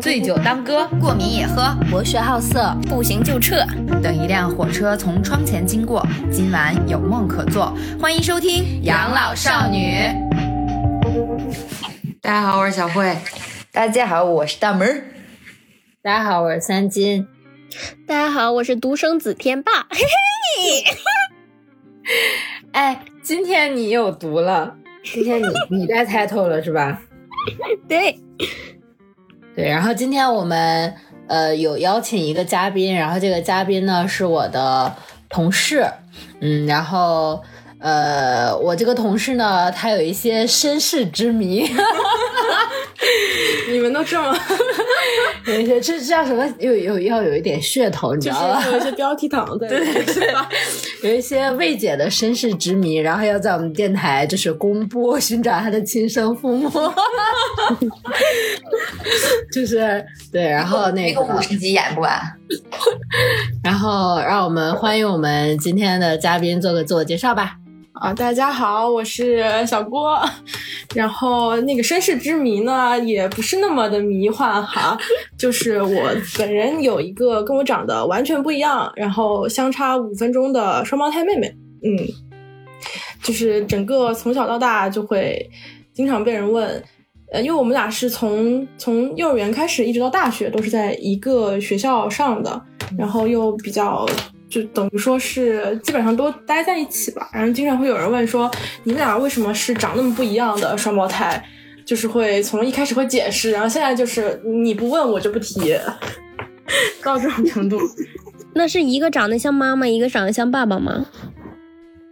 醉酒当歌，过敏也喝；博学好色，不行就撤。等一辆火车从窗前经过，今晚有梦可做。欢迎收听《养老少女》。大家好，我是小慧。大家好，我是大门。大家好，我是三金。大家好，我是独生子天霸。嘿嘿。哎，今天你有毒了。今天你你带 title 了是吧？对。对，然后今天我们呃有邀请一个嘉宾，然后这个嘉宾呢是我的同事，嗯，然后呃我这个同事呢他有一些身世之谜，你们都这么 有一些这叫什么？有有要有一点噱头，你知道吧？有一些标题党在，对对吧？有一些未解的身世之谜，然后要在我们电台就是公布，寻找他的亲生父母。就是对，然后那个五十集演不完。然后让我们欢迎我们今天的嘉宾做个自我介绍吧。啊，大家好，我是小郭。然后那个身世之谜呢，也不是那么的迷幻哈，就是我本人有一个跟我长得完全不一样，然后相差五分钟的双胞胎妹妹。嗯，就是整个从小到大就会经常被人问。呃，因为我们俩是从从幼儿园开始一直到大学都是在一个学校上的，然后又比较就等于说是基本上都待在一起吧。然后经常会有人问说，你们俩为什么是长那么不一样的双胞胎？就是会从一开始会解释，然后现在就是你不问我就不提，到这种程度。那是一个长得像妈妈，一个长得像爸爸吗？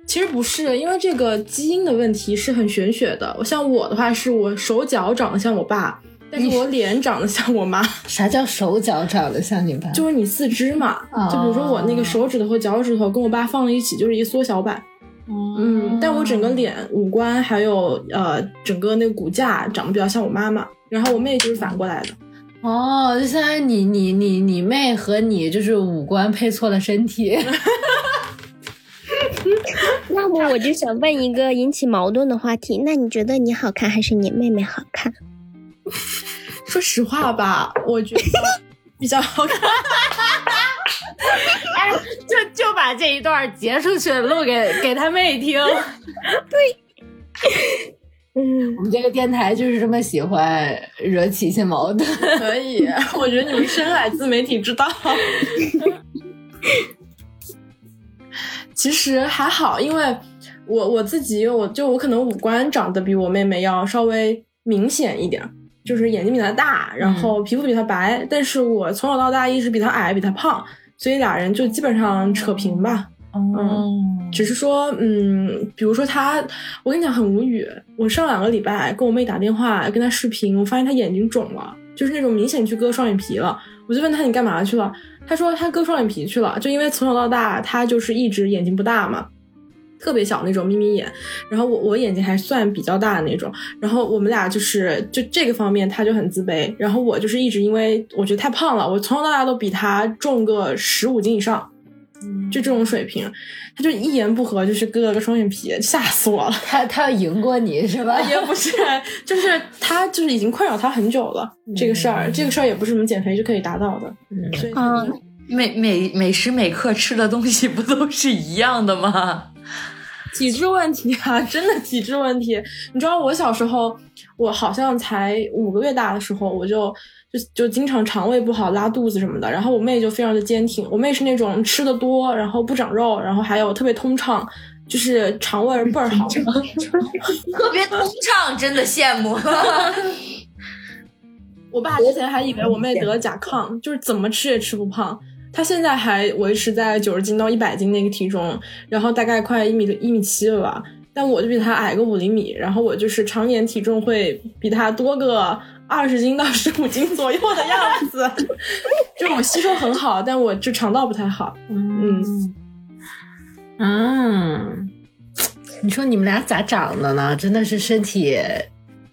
其实不是，因为这个基因的问题是很玄学的。我像我的话，是我手脚长得像我爸，但是我脸长得像我妈。啥叫手脚长得像你爸？就是你四肢嘛，就比如说我那个手指头和脚趾头跟我爸放在一起，就是一缩小版。嗯，但我整个脸、五官还有呃整个那个骨架长得比较像我妈妈。然后我妹就是反过来的。哦，就相当于你你你你妹和你就是五官配错了身体。那么我就想问一个引起矛盾的话题，那你觉得你好看还是你妹妹好看？说实话吧，我觉得比较好看。哎，就就把这一段截出去录给给他妹听。对，嗯，我们这个电台就是这么喜欢惹起一些矛盾。可以，我觉得你们深谙自媒体之道。其实还好，因为我我自己，我就我可能五官长得比我妹妹要稍微明显一点，就是眼睛比他大，然后皮肤比他白，但是我从小到大一直比他矮，比他胖，所以俩人就基本上扯平吧。嗯，只是说，嗯，比如说他，我跟你讲很无语，我上两个礼拜跟我妹打电话跟她视频，我发现她眼睛肿了，就是那种明显去割双眼皮了，我就问她你干嘛去了？他说他割双眼皮去了，就因为从小到大他就是一直眼睛不大嘛，特别小那种眯眯眼。然后我我眼睛还算比较大的那种。然后我们俩就是就这个方面他就很自卑。然后我就是一直因为我觉得太胖了，我从小到大都比他重个十五斤以上，就这种水平。他就一言不合就是割了个双眼皮，吓死我了。他他要赢过你是吧？也不是，就是他就是已经困扰他很久了这个事儿，这个事儿也不是什么减肥就可以达到的。所以每每每时每刻吃的东西不都是一样的吗？体质问题啊，真的体质问题。你知道我小时候，我好像才五个月大的时候，我就就就经常肠胃不好、拉肚子什么的。然后我妹就非常的坚挺，我妹是那种吃的多，然后不长肉，然后还有特别通畅，就是肠胃倍儿好 特别通畅，真的羡慕。我爸之前还以为我妹得了甲亢，就是怎么吃也吃不胖。他现在还维持在九十斤到一百斤那个体重，然后大概快一米一米七了吧。但我就比他矮个五厘米，然后我就是常年体重会比他多个二十斤到十五斤左右的样子。就我吸收很好，但我就肠道不太好。嗯嗯，你说你们俩咋长的呢？真的是身体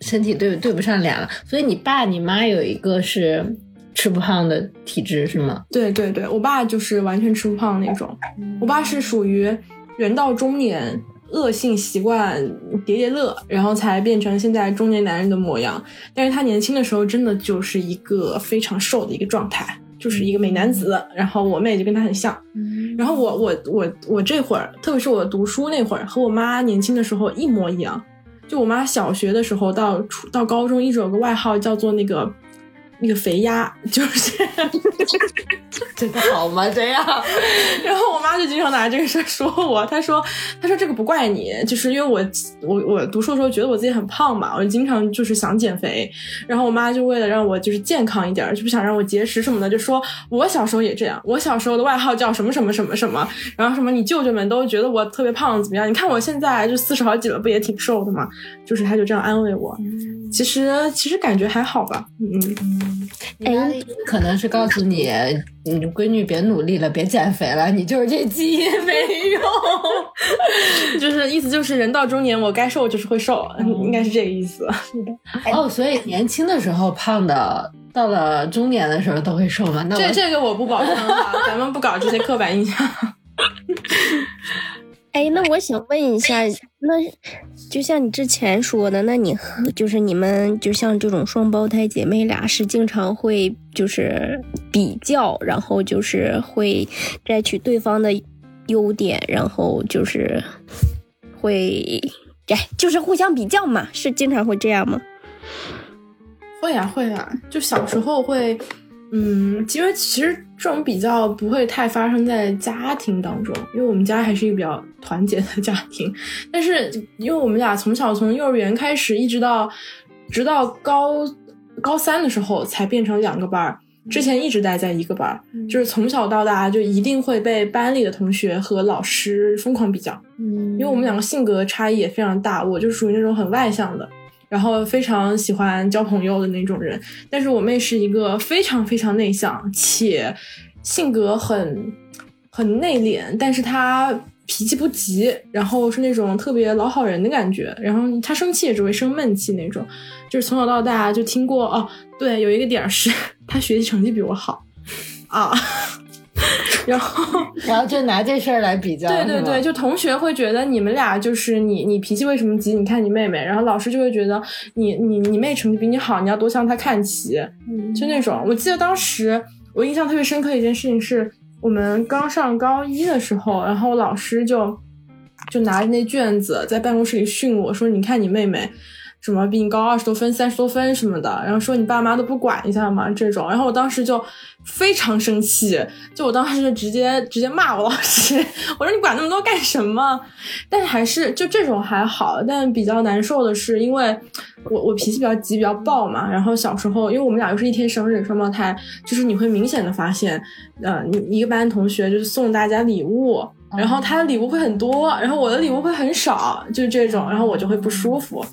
身体对对不上脸了。所以你爸你妈有一个是。吃不胖的体质是吗？对对对，我爸就是完全吃不胖那种。我爸是属于人到中年恶性习惯叠叠乐，然后才变成现在中年男人的模样。但是他年轻的时候真的就是一个非常瘦的一个状态，就是一个美男子。然后我妹就跟他很像。然后我我我我这会儿，特别是我读书那会儿，和我妈年轻的时候一模一样。就我妈小学的时候到初到高中，一直有个外号叫做那个。那个肥鸭就是，真的好吗？这样，然后我妈就经常拿这个事儿说我。她说：“她说这个不怪你，就是因为我我我读书的时候觉得我自己很胖嘛，我就经常就是想减肥。然后我妈就为了让我就是健康一点，就不想让我节食什么的，就说我小时候也这样。我小时候的外号叫什么什么什么什么，然后什么你舅舅们都觉得我特别胖怎么样？你看我现在就四十好几了，不也挺瘦的吗？就是她就这样安慰我。其实其实感觉还好吧，嗯。”哎，可能是告诉你，你闺女别努力了，别减肥了，你就是这基因没用，就是意思就是人到中年，我该瘦就是会瘦，应该是这个意思。是的。哦，所以年轻的时候胖的，到了中年的时候都会瘦吗？那这这个我不保证哈，咱们不搞这些刻板印象。哎，那我想问一下，那就像你之前说的，那你和就是你们就像这种双胞胎姐妹俩，是经常会就是比较，然后就是会摘取对方的优点，然后就是会哎，就是互相比较嘛，是经常会这样吗？会呀，会呀，就小时候会。嗯，因为其实这种比较不会太发生在家庭当中，因为我们家还是一个比较团结的家庭。但是，因为我们俩从小从幼儿园开始，一直到直到高高三的时候才变成两个班儿，之前一直待在一个班儿，就是从小到大就一定会被班里的同学和老师疯狂比较。嗯，因为我们两个性格差异也非常大，我就属于那种很外向的。然后非常喜欢交朋友的那种人，但是我妹是一个非常非常内向且性格很很内敛，但是她脾气不急，然后是那种特别老好人的感觉，然后她生气也只会生闷气那种，就是从小到大就听过哦，对，有一个点是 她学习成绩比我好啊。然后，然后就拿这事儿来比较，对对对，就同学会觉得你们俩就是你，你脾气为什么急？你看你妹妹，然后老师就会觉得你你你妹成绩比你好，你要多向她看齐，就那种。我记得当时我印象特别深刻一件事情是，我们刚上高一的时候，然后老师就就拿着那卷子在办公室里训我说：“你看你妹妹。”什么比你高二十多分、三十多分什么的，然后说你爸妈都不管一下吗？这种，然后我当时就非常生气，就我当时就直接直接骂我老师，我说你管那么多干什么？但是还是就这种还好，但比较难受的是，因为我我脾气比较急、比较暴嘛，然后小时候因为我们俩又是一天生日，双胞胎，就是你会明显的发现，呃，你一个班同学就是送大家礼物，然后他的礼物会很多，然后我的礼物会很少，就是这种，然后我就会不舒服。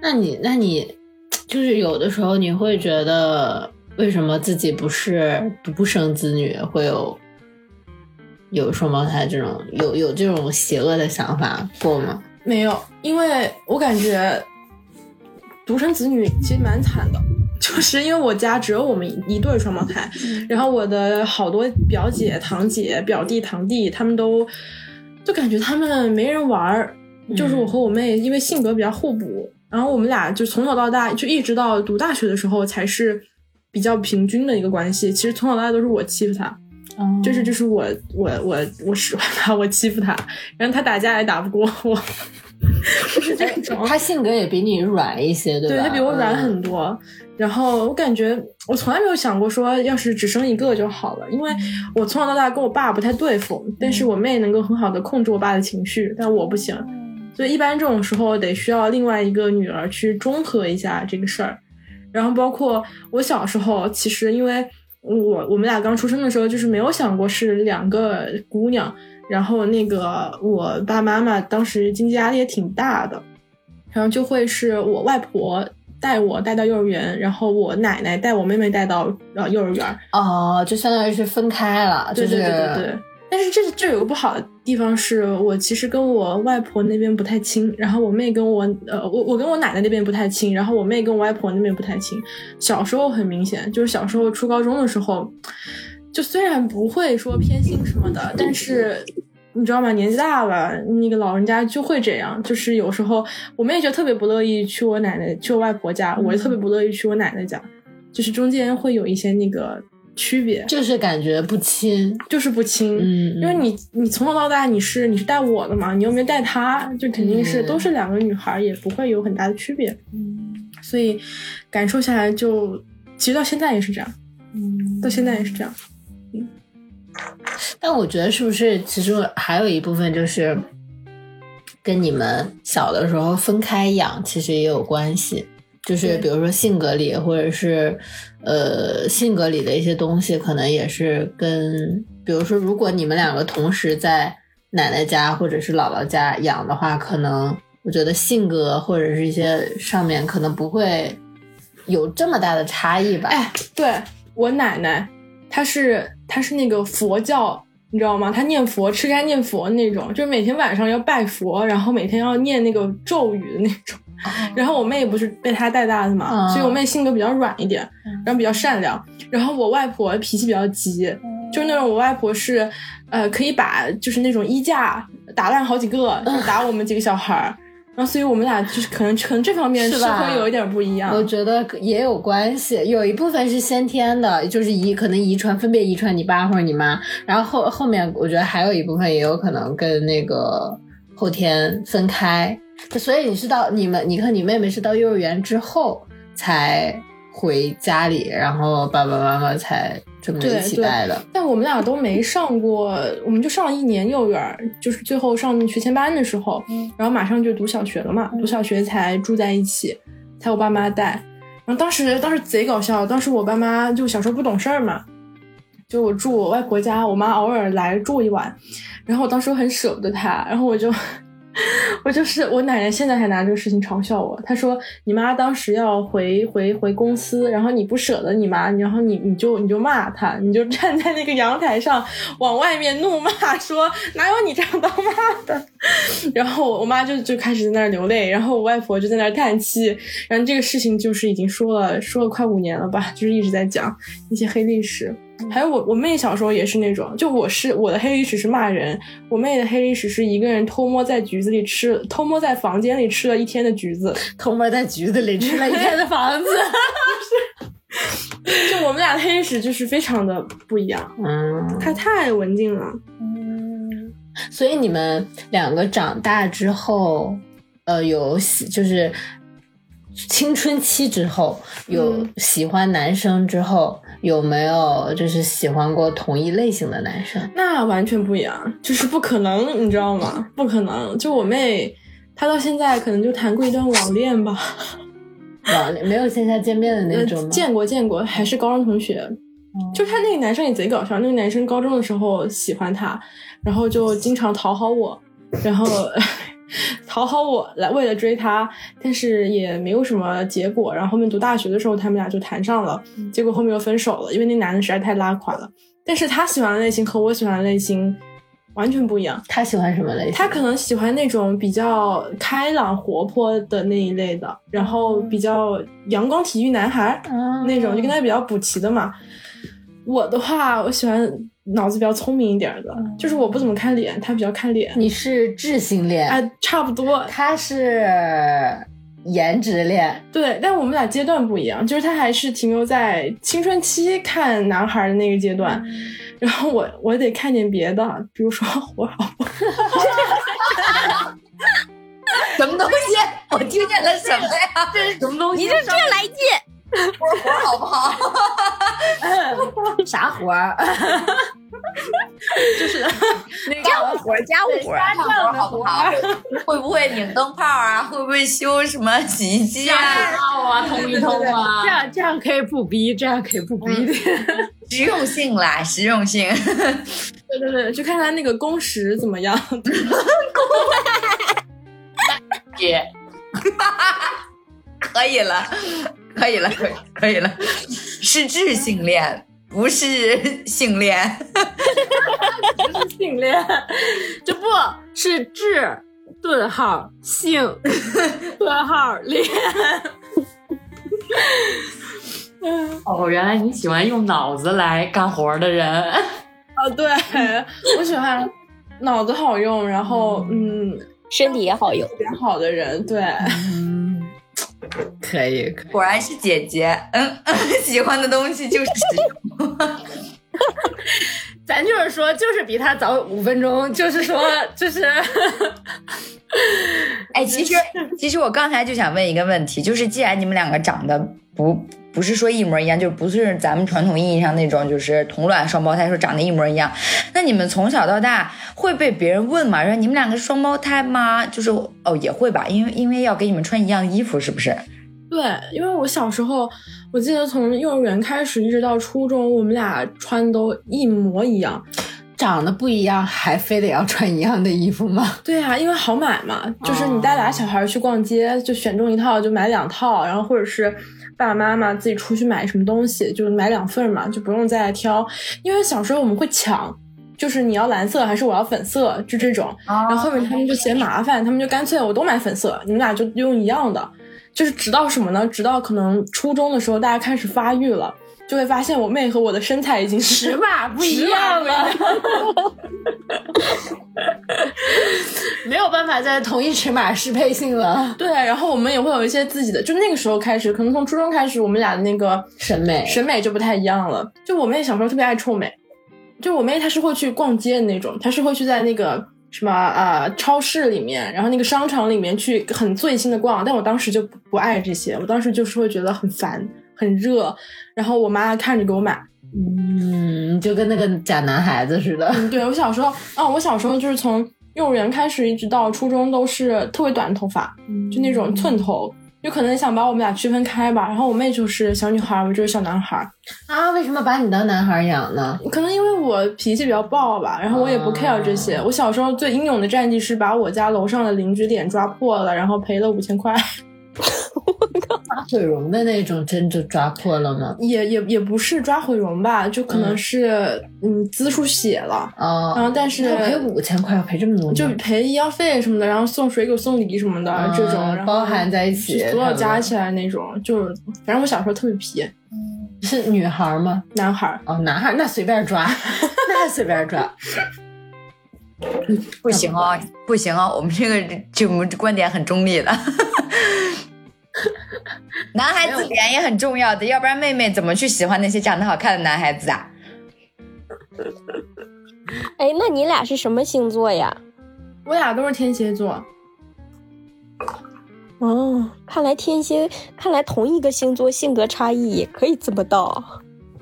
那你，那你，就是有的时候你会觉得，为什么自己不是独生子女，会有有双胞胎这种有有这种邪恶的想法过吗？没有，因为我感觉独生子女其实蛮惨的，就是因为我家只有我们一对双胞胎，然后我的好多表姐、堂姐、表弟、堂弟，他们都就感觉他们没人玩儿，就是我和我妹，因为性格比较互补。然后我们俩就从小到大，就一直到读大学的时候，才是比较平均的一个关系。其实从小到大都是我欺负他，就是就是我我我我使唤他，我欺负他，然后他打架也打不过我，就是这种。他性格也比你软一些，对吧？对他比我软很多。然后我感觉我从来没有想过说，要是只生一个就好了，因为我从小到大跟我爸不太对付，但是我妹能够很好的控制我爸的情绪，但我不行。所以一般这种时候得需要另外一个女儿去中和一下这个事儿，然后包括我小时候，其实因为我我们俩刚出生的时候就是没有想过是两个姑娘，然后那个我爸妈妈当时经济压力也挺大的，然后就会是我外婆带我带到幼儿园，然后我奶奶带我妹妹带到呃幼儿园，哦，就相当于是分开了，对对对对对。但是这这有个不好的地方，是我其实跟我外婆那边不太亲，然后我妹跟我呃我我跟我奶奶那边不太亲，然后我妹跟我外婆那边不太亲。小时候很明显，就是小时候初高中的时候，就虽然不会说偏心什么的，但是你知道吗？年纪大了，那个老人家就会这样，就是有时候我妹就特别不乐意去我奶奶、去我外婆家，我就特别不乐意去我奶奶家，就是中间会有一些那个区别，就是感觉不亲。就是不亲。嗯，因为你你从小到大你是你是带我的嘛，你又没带她，就肯定是、嗯都是两个女孩，也不会有很大的区别。嗯，所以感受下来就，其实到现在也是这样，嗯到现在也是这样。嗯但我觉得是不是其实还有一部分就是跟你们小的时候分开养，其实也有关系。就是比如说性格里，或者是呃性格里的一些东西，可能也是跟，比如说，如果你们两个同时在奶奶家或者是姥姥家养的话，可能我觉得性格或者是一些上面可能不会有这么大的差异吧。哎，对我奶奶，她是她是那个佛教，你知道吗？她念佛吃斋念佛那种，就是每天晚上要拜佛，然后每天要念那个咒语的那种。然后我妹不是被他带大的嘛，嗯所以我妹性格比较软一点，然后比较善良。然后我外婆脾气比较急，就是那种我外婆是，呃，可以把就是那种衣架打烂好几个，就打我们几个小孩儿。然后所以我们俩就是可能可能这方面是会有一点不一样。我觉得也有关系，有一部分是先天的，就是遗可能遗传分别遗传你爸或者你妈，然后后后面我觉得还有一部分也有可能跟那个后天分开。所以你是到你们，你和你妹妹是到幼儿园之后才回家里，然后爸爸妈妈才这么一起带的。但我们俩都没上过，我们就上了一年幼儿园，就是最后上学前班的时候，然后马上就读小学了嘛，读小学才住在一起，才我爸妈带。然后当时当时贼搞笑，当时我爸妈就小时候不懂事儿嘛，就我住我外婆家，我妈偶尔来住一晚，然后我当时很舍不得她，然后我就。我就是我奶奶，现在还拿这个事情嘲笑我。她说：“你妈当时要回回回公司，然后你不舍得你妈，然后你你就你就骂她，你就站在那个阳台上往外面怒骂，说哪有你这样当妈的？” 然后我妈就就开始在那儿流泪，然后我外婆就在那儿叹气。然后这个事情就是已经说了说了快五年了吧，就是一直在讲一些黑历史。还有我我妹小时候也是那种，就我是我的黑历史是骂人，我妹的黑历史是一个人偷摸在橘子里吃，偷摸在房间里吃了一天的橘子。偷摸在橘子里吃了一天的房子。就我们俩的黑历史就是非常的不一样，嗯，她太文静了。嗯所以你们两个长大之后，呃，有喜就是青春期之后有嗯喜欢男生之后，有没有就是喜欢过同一类型的男生？那完全不一样，就是不可能，你知道吗？不可能。就我妹，她到现在可能就谈过一段网恋吧，网恋没有线下见面的那种？见过见过，还是高中同学。就他那个男生也贼搞笑，那个男生高中的时候喜欢她，然后就经常讨好我，然后讨好我来为了追他，但是也没有什么结果。然后后面读大学的时候，他们俩就谈上了，结果后面又分手了，因为那男的实在太拉垮了。但是他喜欢的类型和我喜欢的类型完全不一样。他喜欢什么类型？他可能喜欢那种比较开朗活泼的那一类的，然后比较阳光体育男孩，嗯那种就跟他比较补齐的嘛。我的话，我喜欢脑子比较聪明一点的，就是我不怎么看脸，他比较看脸。你是智性恋，哎，差不多，他是颜值恋。对，但我们俩阶段不一样，就是他还是停留在青春期看男孩的那个阶段，然后我我得看点别的，比如说我好不好什么东西？我听见了什么呀？这是什么东西？你这这来劲，活好不好？啥活儿？家务活儿家务活家务活好不好？会不会拧灯泡啊？会不会修什么洗衣机啊？啊，通一通啊这样这样可以不逼，这样可以不逼的。实用性啦，实用性。对对对，就看他那个工时怎么样。工，姐可以了，可以了，可以可以了，是智性恋，不是性恋。不是性恋，这不是智顿号性顿号恋。哦，原来你喜欢用脑子来干活的人。哦，对，我喜欢，脑子好用，然后嗯，身体也好用。比较好的人，对，嗯，可以。果然是姐姐，嗯，喜欢的东西就是 咱就是说，就是比他早五分钟，就是说，就是，哎，其实其实我刚才就想问一个问题，就是既然你们两个长得不不是说一模一样，就不是咱们传统意义上那种就是同卵双胞胎说长得一模一样，那你们从小到大会被别人问吗？说你们两个是双胞胎吗？就是哦也会吧，因为因为要给你们穿一样的衣服，是不是？对，因为我小时候，我记得从幼儿园开始一直到初中，我们俩穿都一模一样。长得不一样，还非得要穿一样的衣服吗？对啊，因为好买嘛，就是你带俩小孩去逛街，就选中一套就买两套，然后或者是爸爸妈妈自己出去买什么东西，就买两份嘛，就不用再挑。因为小时候我们会抢，就是你要蓝色还是我要粉色，就这种。然后后面他们就嫌麻烦，他们就干脆我都买粉色，你们俩就用一样的。就是直到什么呢？直到可能初中的时候，大家开始发育了。就会发现我妹和我的身材已经尺码 不一样了，没有办法在同一尺码适配性了。对，然后我们也会有一些自己的，就那个时候开始，可能从初中开始，我们俩的那个审美审美就不太一样了。就我妹小时候特别爱臭美，就我妹她是会去逛街的那种，她是会去在那个什么啊超市里面，然后那个商场里面去很醉心的逛。但我当时就不爱这些，我当时就是会觉得很烦。很热，然后我妈看着给我买，嗯，就跟那个假男孩子似的。嗯，对我小时候啊，我小时候就是从幼儿园开始一直到初中都是特别短的头发，就那种寸头，就可能想把我们俩区分开吧。然后我妹就是小女孩，我就是小男孩。啊，为什么把你当男孩养呢？可能因为我脾气比较暴吧，然后我也不 care 这些。我小时候最英勇的战绩是把我家楼上的邻居脸抓破了，然后赔了五千块。抓毁容的那种针就抓破了吗？也也也不是抓毁容吧，就可能是嗯滋出血了啊。然后但是赔五千块，赔这么多，就赔医药费什么的，然后送水果、送礼什么的这种，包含在一起，所有加起来那种，就是反正我小时候特别皮。是女孩吗？男孩哦，男孩那随便抓，那随便抓。不行哦，不行哦，我们这个就我们观点很中立的。男孩子脸也很重要的，要不然妹妹怎么去喜欢那些长得好看的男孩子啊？哎，那你俩是什么星座呀？我俩都是天蝎座。哦，看来天蝎，看来同一个星座性格差异也可以这么大，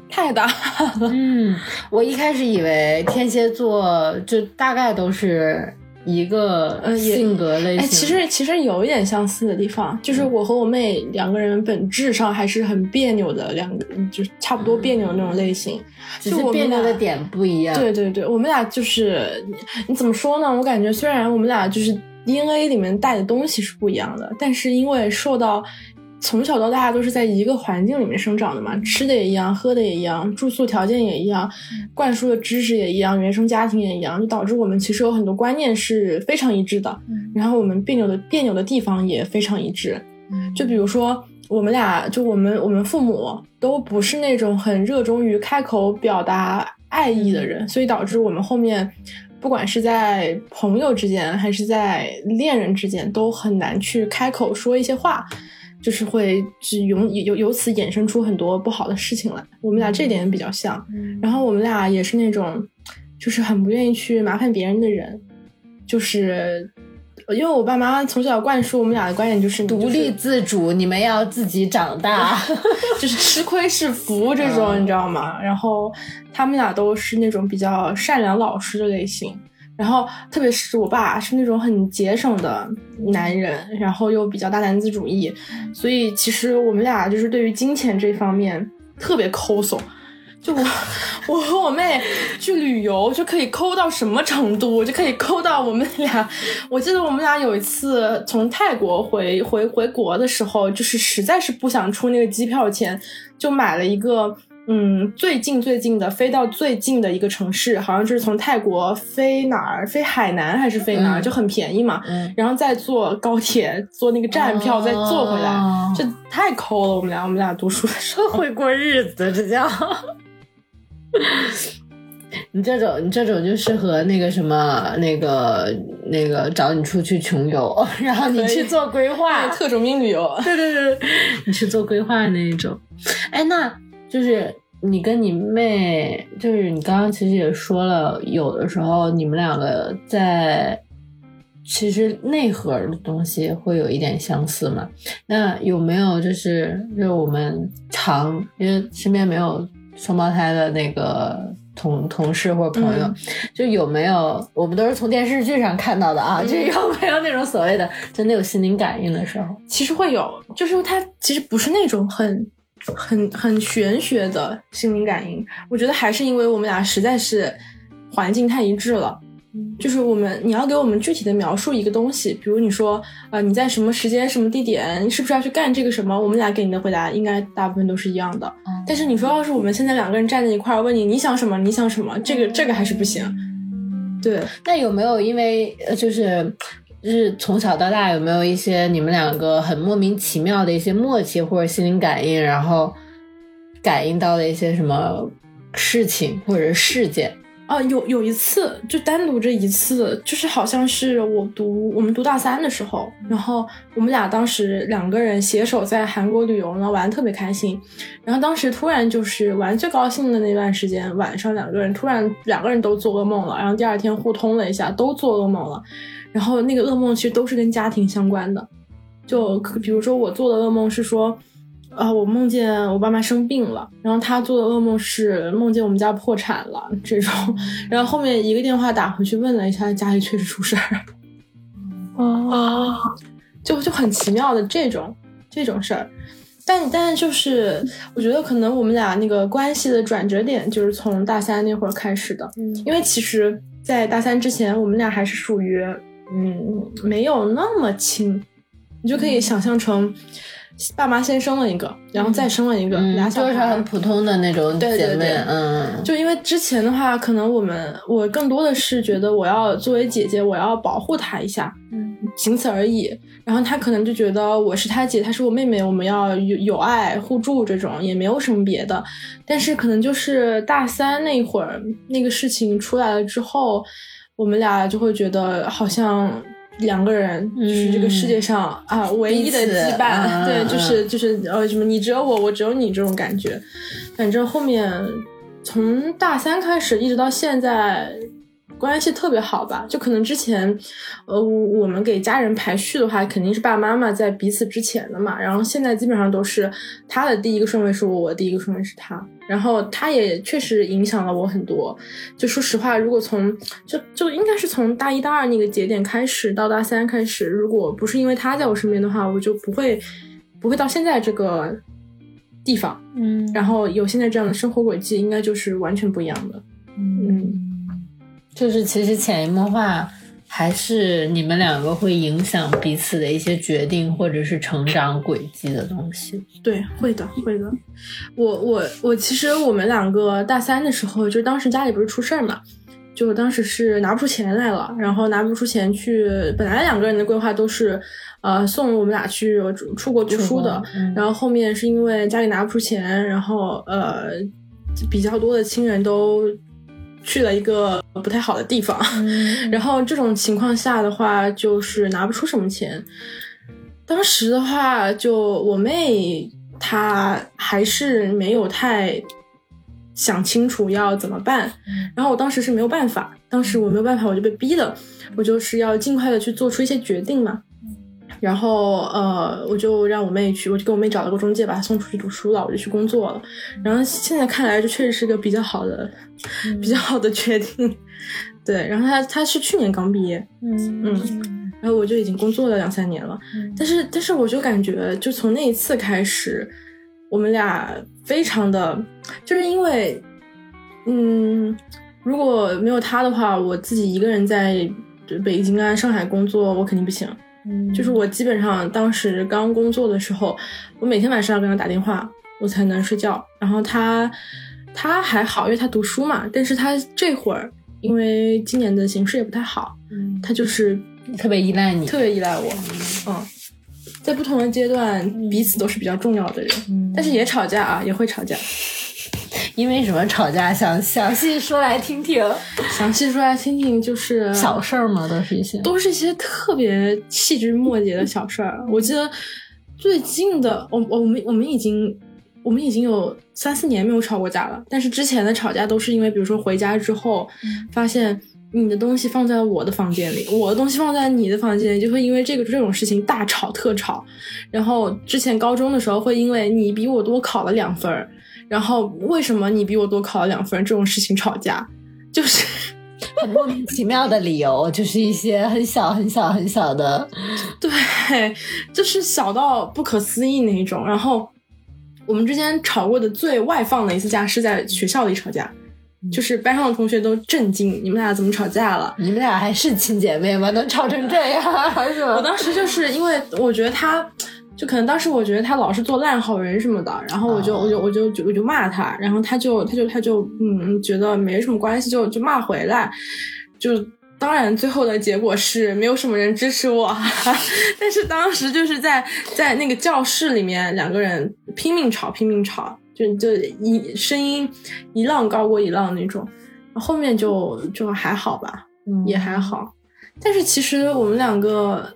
太大了。嗯，我一开始以为天蝎座就大概都是。一个性格类型，哎，其实其实有一点相似的地方，就是我和我妹两个人本质上还是很别扭的两个，就差不多别扭的那种类型，就是别扭的点不一样。对对对，我们俩就是你怎么说呢？我感觉虽然我们俩就是 DNA 里面带的东西是不一样的，但是因为受到。从小到大都是在一个环境里面生长的嘛，吃的也一样，喝的也一样，住宿条件也一样，灌输的知识也一样，原生家庭也一样，就导致我们其实有很多观念是非常一致的。然后我们别扭的别扭的地方也非常一致。就比如说我们俩，就我们我们父母都不是那种很热衷于开口表达爱意的人，所以导致我们后面不管是在朋友之间还是在恋人之间，都很难去开口说一些话。就是会只由由由此衍生出很多不好的事情来。我们俩这点比较像，然后我们俩也是那种，就是很不愿意去麻烦别人的人。就是因为我爸妈从小灌输我们俩的观点就是独立自主，你们要自己长大，就是吃亏是福这种，你知道吗？然后他们俩都是那种比较善良老实的类型。然后，特别是我爸是那种很节省的男人，然后又比较大男子主义，所以其实我们俩就是对于金钱这方面特别抠搜。就我，我和我妹去旅游就可以抠到什么程度？就可以抠到我们俩。我记得我们俩有一次从泰国回回回国的时候，就是实在是不想出那个机票钱，就买了一个。嗯，最近最近的飞到最近的一个城市，好像就是从泰国飞哪儿，飞海南还是飞哪儿，就很便宜嘛。然后再坐高铁，坐那个站票再坐回来，这太抠了。我们俩，我们俩读书的时候 会过日子，这叫。你这种你这种就适合那个什么那个那个找你出去穷游，然后你去做规划，特种兵旅游，对对对，对你去做规划那一种。哎，那就是你跟你妹，就是你刚刚其实也说了，有的时候你们两个在其实内核的东西会有一点相似嘛？那有没有就是就是我们常因为身边没有双胞胎的那个同同事或者朋友，嗯就有没有我们都是从电视剧上看到的啊？就有没有那种所谓的真的有心灵感应的时候？其实会有，就是它其实不是那种很很很玄学的心灵感应，我觉得还是因为我们俩实在是环境太一致了。就是我们，你要给我们具体的描述一个东西，比如你说，呃，你在什么时间、什么地点，是不是要去干这个什么？我们俩给你的回答应该大部分都是一样的。但是你说，要是我们现在两个人站在一块儿，问你你想什么，你想什么，这个这个还是不行。对，那有没有因为呃，就是就是从小到大有没有一些你们两个很莫名其妙的一些默契或者心灵感应，然后感应到的一些什么事情或者事件？啊，有有一次，就单独这一次，就是好像是我读我们读大三的时候，然后我们俩当时两个人携手在韩国旅游，然后玩的特别开心。然后当时突然就是玩最高兴的那段时间，晚上两个人突然两个人都做噩梦了，然后第二天互通了一下，都做噩梦了。然后那个噩梦其实都是跟家庭相关的，就比如说我做的噩梦是说。啊，我梦见我爸妈生病了，然后他做的噩梦是梦见我们家破产了这种，然后后面一个电话打回去问了一下，家里确实出事儿，哦，就就很奇妙的这种这种事儿，但但就是我觉得可能我们俩那个关系的转折点就是从大三那会儿开始的，因为其实，在大三之前我们俩还是属于嗯没有那么亲，你就可以想象成。爸妈先生了一个，然后再生了一个，俩小孩，就是很普通的那种姐妹，对对对嗯，就因为之前的话，可能我们我更多的是觉得我要作为姐姐，我要保护她一下，嗯，仅此而已。然后她可能就觉得我是她姐，她是我妹妹，我们要有有爱互助这种，也没有什么别的。但是可能就是大三那会儿，那个事情出来了之后，我们俩就会觉得好像。两个人是这个世界上、嗯、啊唯一的羁绊，嗯、对，就是就是呃什么你只有我，我只有你这种感觉。反正后面从大三开始一直到现在，关系特别好吧。就可能之前呃我们给家人排序的话，肯定是爸爸妈妈在彼此之前的嘛。然后现在基本上都是他的第一个顺位是我，我第一个顺位是他。然后他也确实影响了我很多。就说实话，如果从就就应该是从大一大二那个节点开始到大三开始，如果不是因为他在我身边的话，我就不会不会到现在这个地方。嗯，然后有现在这样的生活轨迹，应该就是完全不一样的。嗯，就是其实潜移默化。还是你们两个会影响彼此的一些决定，或者是成长轨迹的东西。对，会的，会的。我我我，其实我们两个大三的时候，就当时家里不是出事儿嘛，就当时是拿不出钱来了，然后拿不出钱去。本来两个人的规划都是，呃，送我们俩去出国读书的，嗯、然后后面是因为家里拿不出钱，然后呃，比较多的亲人都。去了一个不太好的地方，嗯、然后这种情况下的话，就是拿不出什么钱。当时的话，就我妹她还是没有太想清楚要怎么办，然后我当时是没有办法，当时我没有办法，我就被逼的，我就是要尽快的去做出一些决定嘛。然后呃，我就让我妹去，我就给我妹找了个中介，把她送出去读书了，我就去工作了。然后现在看来，这确实是个比较好的、嗯、比较好的决定。对，然后她她是去年刚毕业，嗯嗯，然后我就已经工作了两三年了。嗯、但是但是我就感觉，就从那一次开始，我们俩非常的，就是因为，嗯，如果没有他的话，我自己一个人在北京啊、上海工作，我肯定不行。就是我基本上当时刚工作的时候，我每天晚上要跟他打电话，我才能睡觉。然后他他还好，因为他读书嘛。但是他这会儿因为今年的形势也不太好，嗯，他就是特别依赖你，特别依赖我。嗯，在不同的阶段，彼此都是比较重要的人，嗯、但是也吵架啊，也会吵架。因为什么吵架？详详细说来听听。详细说来听听，就是小事儿嘛，都是一些。都是一些特别细枝末节的小事儿。我记得最近的，我我们我们已经我们已经有三四年没有吵过架了。但是之前的吵架都是因为，比如说回家之后，发现你的东西放在我的房间里，我的东西放在你的房间里，就会因为这个这种事情大吵特吵。然后之前高中的时候，会因为你比我多考了两分儿，然后为什么你比我多考了两分这种事情吵架，就是。很莫名其妙的理由，就是一些很小很小很小的，对，就是小到不可思议那一种。然后我们之间吵过的最外放的一次架是在学校里吵架，就是班上的同学都震惊，你们俩怎么吵架了？你们俩还是亲姐妹吗？能吵成这样？是？我当时就是因为我觉得他。就可能当时我觉得他老是做烂好人什么的，然后我就我就我就就我就骂他，然后他就他就他就嗯觉得没什么关系，就就骂回来，就当然最后的结果是没有什么人支持我，但是当时就是在在那个教室里面两个人拼命吵拼命吵，就就一声音一浪高过一浪那种，后面就就还好吧，也还好，但是其实我们两个。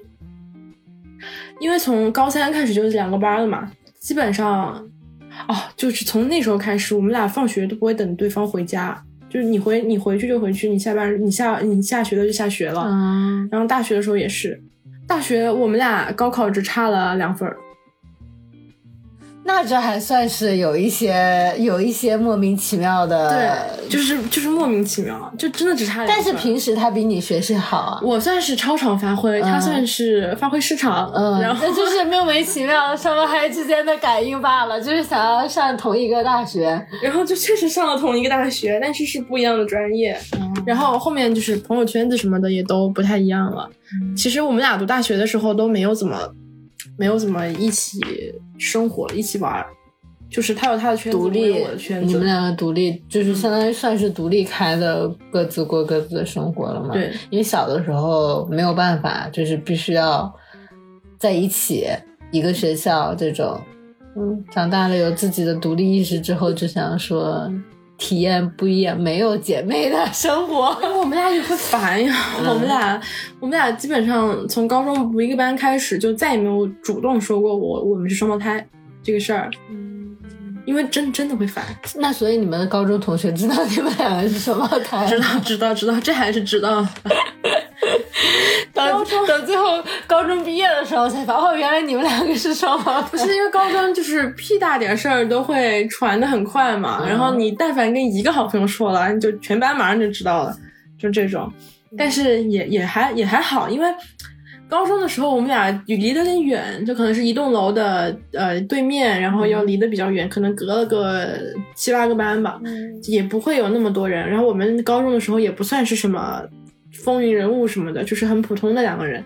因为从高三开始就是两个班了嘛，基本上，哦，就是从那时候开始，我们俩放学都不会等对方回家，就是你回你回去就回去，你下班你下你下学了就下学了。嗯。然后大学的时候也是，大学我们俩高考只差了两分儿。那这还算是有一些有一些莫名其妙的，对，就是就是莫名其妙，就真的只差。但是平时他比你学习好啊，我算是超常发挥，他算是发挥失常，嗯，然后那就是莫名其妙双胞胎之间的感应罢了，就是想要上同一个大学，然后就确实上了同一个大学，但是是不一样的专业，然后后面就是朋友圈子什么的也都不太一样了。其实我们俩读大学的时候都没有怎么。没有怎么一起生活，一起玩，就是他有他的圈子，独立，我的圈子。你们两个独立，就是相当于算是独立开的，各自过各自的生活了嘛？对，因为小的时候没有办法，就是必须要在一起，一个学校这种。嗯，长大了有自己的独立意识之后，就想说。体验不一样，没有姐妹的生活，我们俩也会烦呀。我们俩，我们俩基本上从高中不一个班开始，就再也没有主动说过我我们是双胞胎这个事儿。嗯，因为真真的会烦。那所以你们的高中同学知道你们两个是双胞胎？知道，知道，知道，这还是知道。高中等最后高中毕业的时候才发现，原来你们两个是双胞胎。不是因为高中就是屁大点事儿都会传的很快嘛，然后你但凡跟一个好朋友说了，你就全班马上就知道了，就这种。但是也也还也还好，因为高中的时候我们俩离得有点远，就可能是一栋楼的呃对面，然后要离得比较远，可能隔了个七八个班吧，也不会有那么多人。然后我们高中的时候也不算是什么。风云人物什么的，就是很普通的两个人，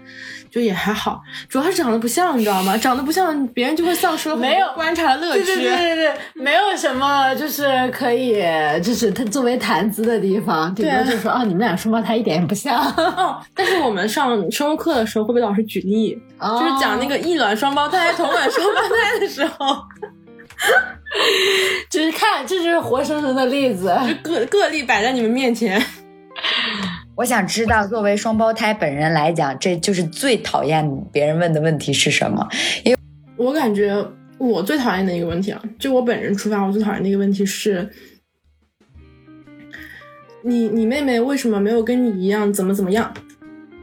就也还好。主要是长得不像，你知道吗？长得不像，别人就会丧失了没有观察乐趣。对对对对，没有什么就是可以就是他作为谈资的地方。顶多就说啊，你们俩双胞胎一点也不像。哦，但是我们上生物课的时候会被老师举例，就是讲那个异卵双胞胎、同卵双胞胎的时候，就是看这就是活生生的例子，就个个例摆在你们面前。我想知道，作为双胞胎本人来讲，这就是最讨厌别人问的问题是什么？因为我感觉我最讨厌的一个问题啊，就我本人出发，我最讨厌的一个问题是，你你妹妹为什么没有跟你一样怎么怎么样？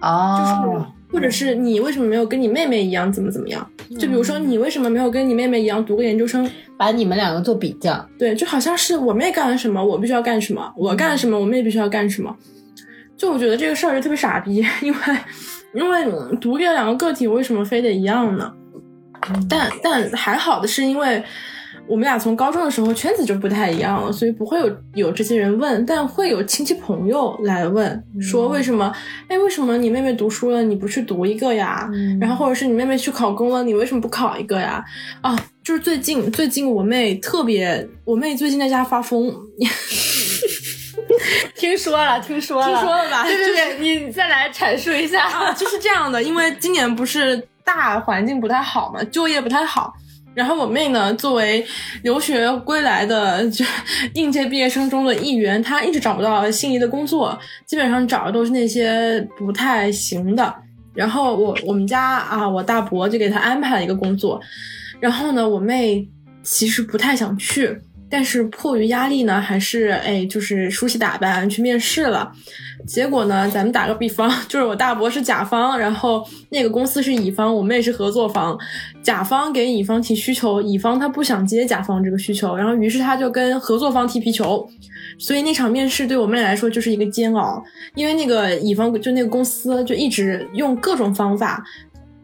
哦，或者是你为什么没有跟你妹妹一样怎么怎么样？就比如说你为什么没有跟你妹妹一样读个研究生？把你们两个做比较，对，就好像是我妹干了什么，我必须要干什么；我干了什么，我妹必须要干什么。就我觉得这个事儿就特别傻逼，因为因为独立的两个个体为什么非得一样呢？但但还好的是，因为我们俩从高中的时候圈子就不太一样了，所以不会有有这些人问，但会有亲戚朋友来问，说为什么？哎，为什么你妹妹读书了你不去读一个呀？然后或者是你妹妹去考公了，你为什么不考一个呀？啊，就是最近最近我妹特别，我妹最近在家发疯。听说了，听说了，听说了吧？对对对，你再来阐述一下。就是这样的，因为今年不是大环境不太好嘛，就业不太好，然后我妹呢，作为留学归来的就应届毕业生中的一员，她一直找不到心仪的工作，基本上找的都是那些不太行的。然后我我们家啊，我大伯就给她安排了一个工作，然后呢，我妹其实不太想去，但是迫于压力呢，还是哎，就是梳洗打扮去面试了。结果呢，咱们打个比方，就是我大伯是甲方，然后那个公司是乙方，我们也是合作方。甲方给乙方提需求，乙方他不想接甲方这个需求，然后于是他就跟合作方踢皮球。所以那场面试对我们俩来说就是一个煎熬，因为那个乙方就那个公司就一直用各种方法。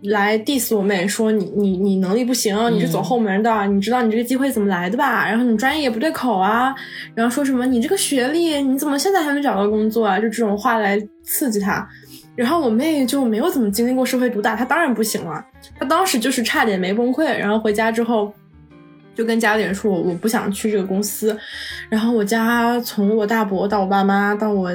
来 diss 我妹说你你你能力不行，你是走后门的，你知道你这个机会怎么来的吧？然后你专业也不对口啊，然后说什么你这个学历你怎么现在还没找到工作啊？就这种话来刺激她。然后我妹就没有怎么经历过社会毒打，她当然不行了，她当时就是差点没崩溃。然后回家之后。就跟家里人说，我我不想去这个公司，然后我家从我大伯到我爸妈到我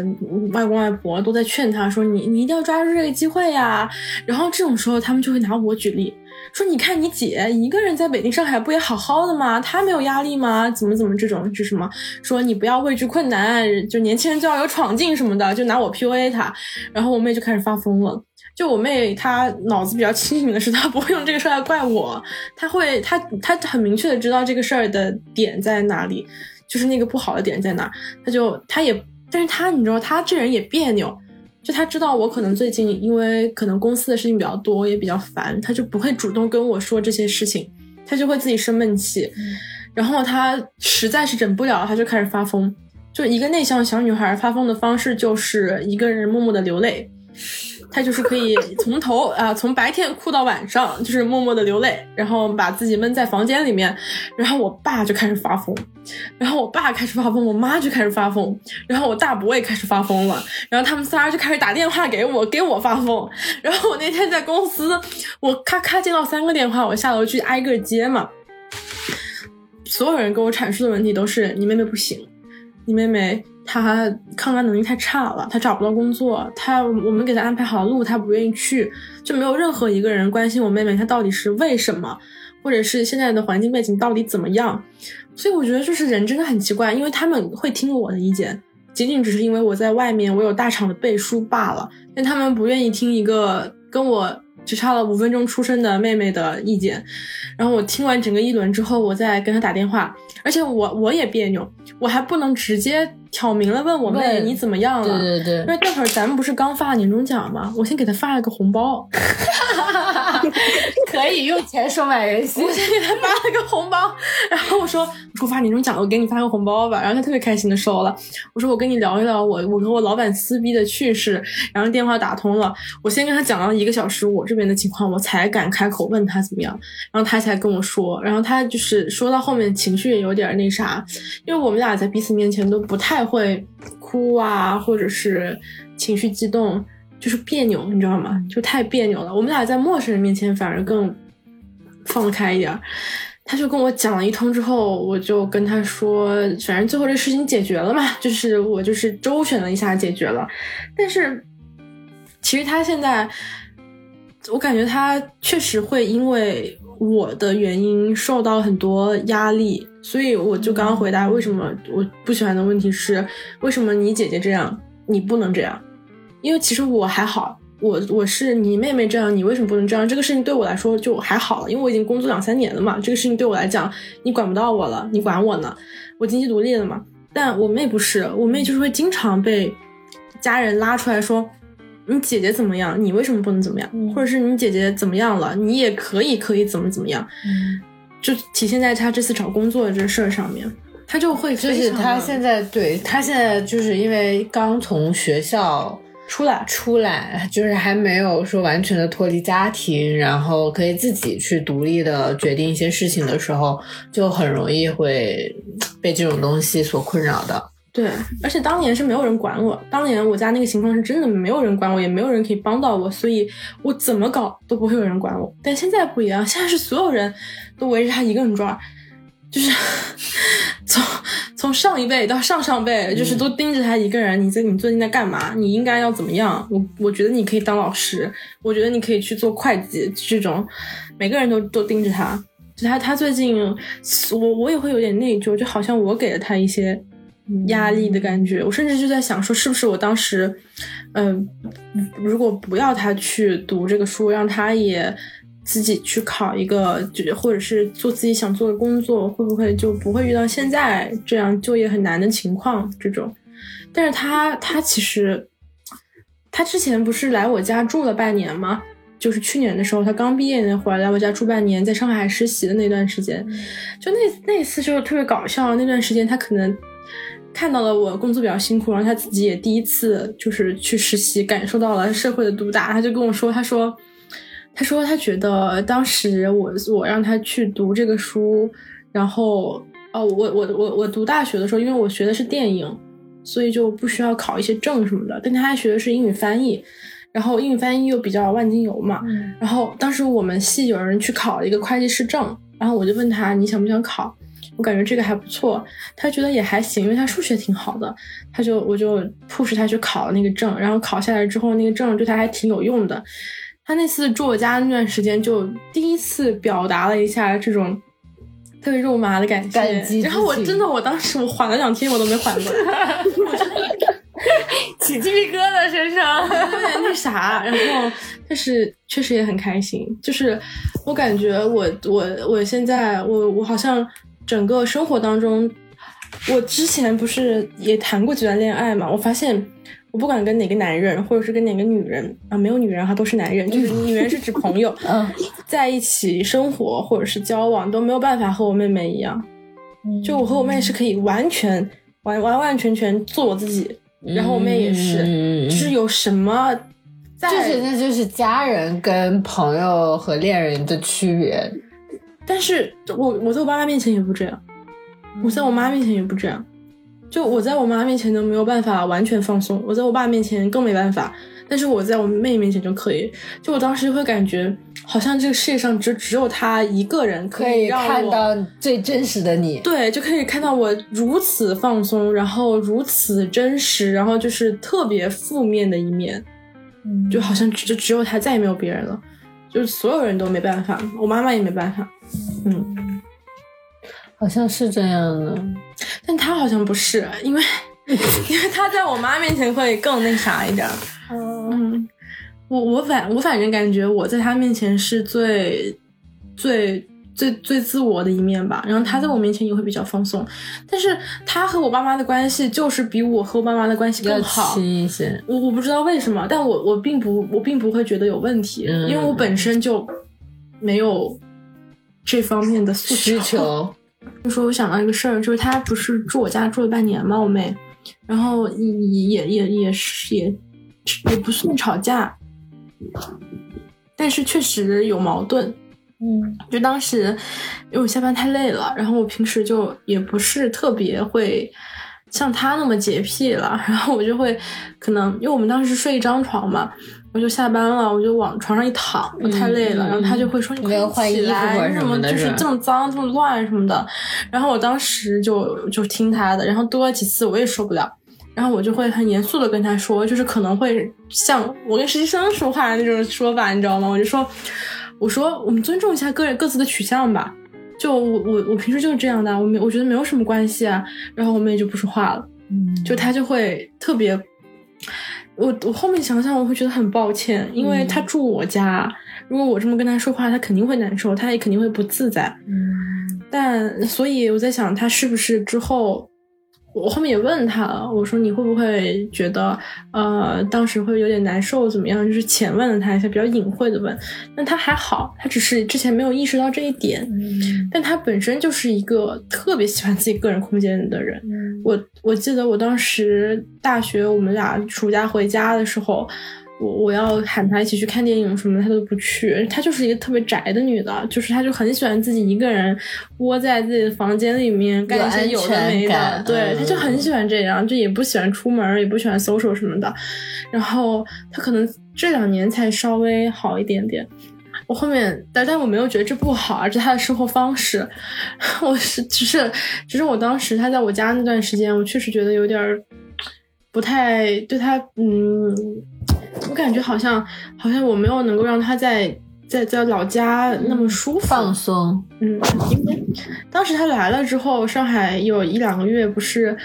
外公外婆都在劝他说，你你一定要抓住这个机会呀。然后这种时候，他们就会拿我举例，说你看你姐一个人在北京、上海不也好好的吗？她没有压力吗？怎么怎么这种是什么？说你不要畏惧困难，就年轻人就要有闯劲什么的，就拿我 PUA 她。然后我妹就开始发疯了。就我妹，她脑子比较清醒的是，她不会用这个事儿来怪我，她会，她她很明确的知道这个事儿的点在哪里，就是那个不好的点在哪，她就她也，但是她你知道，她这人也别扭，就他知道我可能最近因为可能公司的事情比较多，也比较烦，他就不会主动跟我说这些事情，他就会自己生闷气，然后他实在是忍不了，他就开始发疯，就一个内向小女孩发疯的方式就是一个人默默的流泪。他就是可以从头啊，从白天哭到晚上，就是默默的流泪，然后把自己闷在房间里面。然后我爸就开始发疯，然后我爸开始发疯，我妈就开始发疯，然后我大伯也开始发疯了。然后他们仨就开始打电话给我，给我发疯。然后我那天在公司，我咔咔接到三个电话，我下楼去挨个接嘛。所有人跟我阐述的问题都是：你妹妹不行，你妹妹。他抗压能力太差了，他找不到工作，他我们给他安排好路，他不愿意去，就没有任何一个人关心我妹妹她到底是为什么，或者是现在的环境背景到底怎么样。所以我觉得就是人真的很奇怪，因为他们会听我的意见，仅仅只是因为我在外面我有大厂的背书罢了，但他们不愿意听一个跟我只差了五分钟出生的妹妹的意见。然后我听完整个一轮之后，我再跟他打电话，而且我我也别扭，我还不能直接。挑明了问我妹你怎么样了？对对对，因为那会儿咱们不是刚发年终奖吗？我先给他发了个红包，可以用钱收买人心。我先给他发了个红包，然后我说我说发年终奖了，我给你发个红包吧。然后他特别开心的收了。我说我跟你聊一聊我我和我老板撕逼的趣事。然后电话打通了，我先跟他讲了一个小时我这边的情况，我才敢开口问他怎么样。然后他才跟我说，然后他就是说到后面情绪也有点那啥，因为我们俩在彼此面前都不太。会哭啊，或者是情绪激动，就是别扭，你知道吗？就太别扭了。我们俩在陌生人面前反而更放得开一点。他就跟我讲了一通之后，我就跟他说，反正最后这事情解决了嘛，就是我就是周旋了一下解决了。但是其实他现在，我感觉他确实会因为我的原因受到很多压力。所以我就刚刚回答为什么我不喜欢的问题是为什么你姐姐这样你不能这样？因为其实我还好，我我是你妹妹这样，你为什么不能这样？这个事情对我来说就还好了，因为我已经工作两三年了嘛。这个事情对我来讲，你管不到我了，你管我呢？我经济独立了嘛。但我妹不是，我妹就是会经常被家人拉出来说，你姐姐怎么样？你为什么不能怎么样？或者是你姐姐怎么样了？你也可以可以怎么怎么样？就体现在他这次找工作的这事儿上面，他就会就是他现在对他现在就是因为刚从学校出来出来，就是还没有说完全的脱离家庭，然后可以自己去独立的决定一些事情的时候，就很容易会被这种东西所困扰的。对，而且当年是没有人管我，当年我家那个情况是真的没有人管我，也没有人可以帮到我，所以我怎么搞都不会有人管我。但现在不一样，现在是所有人都围着他一个人转，就是 从从上一辈到上上辈，就是都盯着他一个人。你在你最近在干嘛？你应该要怎么样？我我觉得你可以当老师，我觉得你可以去做会计，这种每个人都都盯着他。就他他最近，我我也会有点内疚，就好像我给了他一些压力的感觉。我甚至就在想说，是不是我当时，嗯、如果不要他去读这个书，让他也自己去考一个，就或者是做自己想做的工作，会不会就不会遇到现在这样就业很难的情况？这种，但是他他其实，他之前不是来我家住了半年吗？就是去年的时候，他刚毕业那会儿来我家住半年，在上海实习的那段时间，就那那次就是特别搞笑。那段时间他可能看到了我工作比较辛苦，然后他自己也第一次就是去实习，感受到了社会的毒打。他就跟我说，他说，他说他觉得当时我我让他去读这个书，然后哦，我我我我读大学的时候，因为我学的是电影，所以就不需要考一些证什么的，但他学的是英语翻译。然后英语翻译又比较万金油嘛，然后当时我们系有人去考了一个会计师证，然后我就问他你想不想考？我感觉这个还不错，他觉得也还行，因为他数学挺好的，他就我就 push 他去考那个证，然后考下来之后，那个证对他还挺有用的。他那次住我家那段时间，就第一次表达了一下这种特别肉麻的感谢，感激然后我真的，我当时我缓了两天，我都没缓过来。起鸡皮疙瘩身上。有点那啥，然后但是确实也很开心，就是我感觉我我我现在我我好像整个生活当中，我之前不是也谈过几段恋爱嘛，我发现。我不管跟哪个男人，或者是跟哪个女人啊，没有女人哈，都是男人，就是女人是指 朋友，嗯，在一起生活或者是交往都没有办法和我妹妹一样，就我和我妹是可以完全完完完全全做我自己，然后我妹也是，嗯就是有什么在，就是那就是家人跟朋友和恋人的区别。但是我我在我爸妈面前也不这样，我在我妈面前也不这样，就我在我妈面前都没有办法完全放松，我在我爸面前更没办法，但是我在我妹面前就可以。就我当时会感觉，好像这个世界上只只有她一个人可以看到最真实的你。对，就可以看到我如此放松，然后如此真实，然后就是特别负面的一面，就好像只就只有他，再也没有别人了，就是所有人都没办法，我妈妈也没办法，嗯，好像是这样的。但他好像不是，因为 因为他在我妈面前会更那啥一点儿，嗯，我我反我反正感觉我在他面前是最最最最自我的一面吧，然后他在我面前也会比较放松，但是他和我爸妈的关系就是比我和我爸妈的关系更好。亲一些，我我不知道为什么，但我我并不我并不会觉得有问题，嗯因为我本身就没有这方面的诉需求。就 说我想到一个事儿，就是他不是住我家住了半年嘛，我妹，然后也也也也是也也不算吵架，但是确实有矛盾。嗯，就当时因为我下班太累了，然后我平时就也不是特别会像他那么洁癖了，然后我就会可能因为我们当时睡一张床嘛。我就下班了，我就往床上一躺，我太累了，嗯然后他就会说：“你没有快起来，或者你怎么就是什么的是这么脏、这么乱什么的。”然后我当时就就听他的，然后多了几次我也受不了，然后我就会很严肃的跟他说，就是可能会像我跟实习生说话的那种说法，你知道吗？我就说，我说我们尊重一下个人各自的取向吧。就我我我平时就是这样的，我没我觉得没有什么关系啊。然后我们也就不说话了，就他就会特别。我我后面想想，我会觉得很抱歉，因为他住我家，如果我这么跟他说话，他肯定会难受，他也肯定会不自在。但所以我在想，他是不是之后，我后面也问他了，我说你会不会觉得，呃，当时会有点难受，怎么样？就是浅问了他一下，比较隐晦的问。那他还好，他只是之前没有意识到这一点，但他本身就是一个特别喜欢自己个人空间的人。我我记得我当时大学我们俩暑假回家的时候，我我要喊她一起去看电影什么的，她都不去。她就是一个特别宅的女的，就是她就很喜欢自己一个人窝在自己的房间里面干一些有的没的对，嗯她就很喜欢这样，就也不喜欢出门，也不喜欢 social 什么的。然后她可能这两年才稍微好一点点。我后面，但但我没有觉得这不好，而是他的生活方式。我是只是只是我当时他在我家那段时间，我确实觉得有点儿不太对他，嗯，我感觉好像好像我没有能够让他在在在老家那么舒服。放松，嗯，因为当时他来了之后，上海有一两个月不是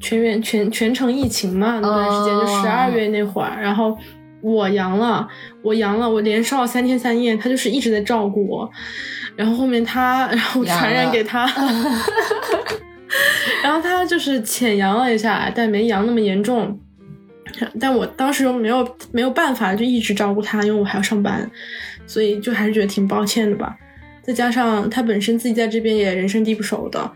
全员全全程疫情嘛，那段时间就哦十二月那会儿，然后我阳了，我阳了，我连烧了三天三夜，他就是一直在照顾我，然后后面他，然后传染给他，然后他就是浅阳了一下，但没阳那么严重。但我当时又没有没有办法，就一直照顾他，因为我还要上班，所以就还是觉得挺抱歉的吧。再加上他本身自己在这边也人生地不熟的，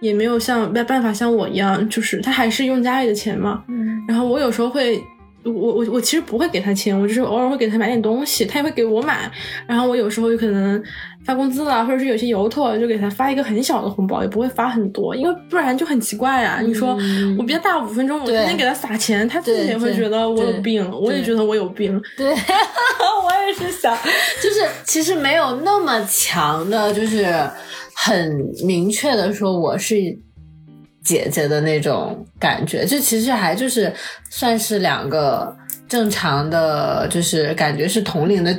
也没有像没办法像我一样，就是他还是用家里的钱嘛。嗯然后我有时候会，我我我其实不会给他钱，我就是偶尔会给他买点东西，他也会给我买。然后我有时候有可能发工资了，或者是有些由头，就给他发一个很小的红包，也不会发很多，因为不然就很奇怪啊。你说我比他大五分钟，我天天给他撒钱，他自己也会觉得我有病，我也觉得我有病。对，我也是想，就是其实没有那么强的，就是很明确的说我是姐姐的那种感觉，就其实还就是算是两个正常的，就是感觉是同龄的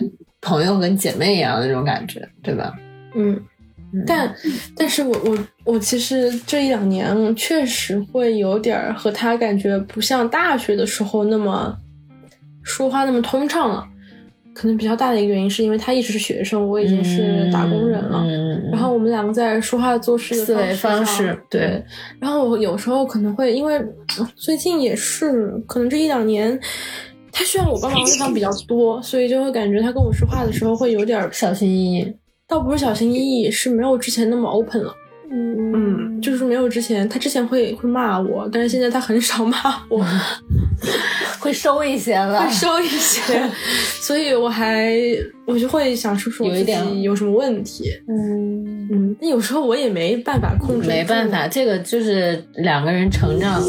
朋友跟姐妹一样的那种感觉，对吧？嗯，但但是我我我其实这一两年确实会有点儿和他感觉不像大学的时候那么说话那么通畅了。可能比较大的一个原因是因为他一直是学生，我已经是打工人了。嗯，然后我们两个在说话做事的思维方方式对对。然后我有时候可能会因为呃最近也是，可能这一两年他需要我帮忙的地方比较多，所以就会感觉他跟我说话的时候会有点小心翼翼。倒不是小心翼翼，是没有之前那么 open 了。嗯，就是没有之前，他之前会会骂我，但是现在他很少骂我，会收一些了会，收一些，所以我还我就会想说说我自己有什么问题。嗯嗯，那有时候我也没办法控制，没办法，。这个就是两个人成长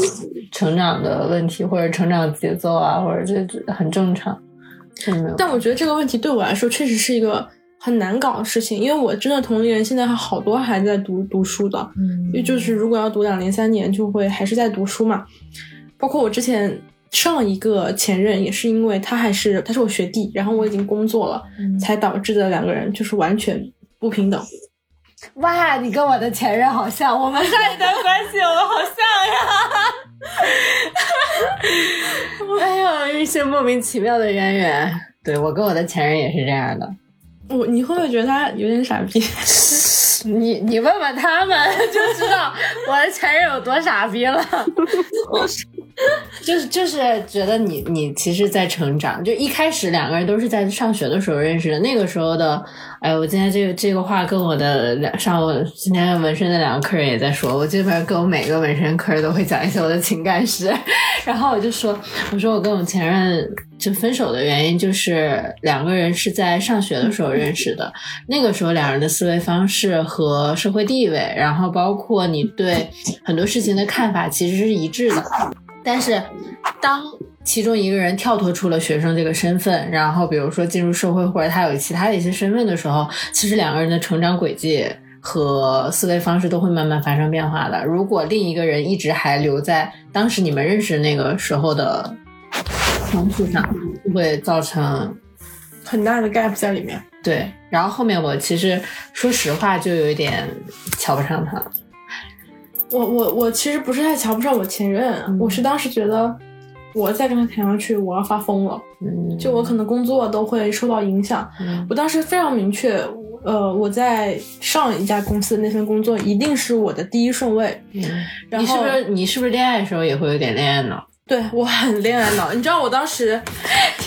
成长的问题，或者成长节奏啊，或者这这很正常。但我觉得这个问题对我来说确实是一个很难搞的事情，因为我真的同龄人现在还好多还在读读书的，因为就是如果要读两年三年，就会还是在读书嘛。包括我之前上一个前任，也是因为他还是他是我学弟，然后我已经工作了，才导致的两个人就是完全不平等。哇，你跟我的前任好像，我们上一段关系我们好像呀。哎呀，一些莫名其妙的渊源。对我跟我的前任也是这样的。我你会不会觉得他有点傻逼？你你问问他们 就知道我的前任有多傻逼了。就 是 就是就是觉得你你其实，在成长，就一开始两个人都是在上学的时候认识的。那个时候的，哎，我今天这个这个话跟我的两上我今天纹身的两个客人也在说，我这边跟我每个纹身客人都会讲一些我的情感史。然后我就说，我说我跟我前任就分手的原因就是两个人是在上学的时候认识的，那个时候两人的思维方式和社会地位，然后包括你对很多事情的看法其实是一致的。但是，当其中一个人跳脱出了学生这个身份，然后比如说进入社会或者他有其他的一些身份的时候，其实两个人的成长轨迹和思维方式都会慢慢发生变化的。如果另一个人一直还留在当时你们认识那个时候的方式上，就会造成很大的 gap 在里面。对。然后后面我其实说实话就有一点瞧不上他了。我我我其实不是太瞧不上我前任，我是当时觉得我再跟他谈下去，我要发疯了。嗯，就我可能工作都会受到影响。嗯我当时非常明确，呃，我在上一家公司的那份工作一定是我的第一顺位。然后你是不是你是不是恋爱的时候也会有点恋爱脑？对我很恋爱脑，你知道我当时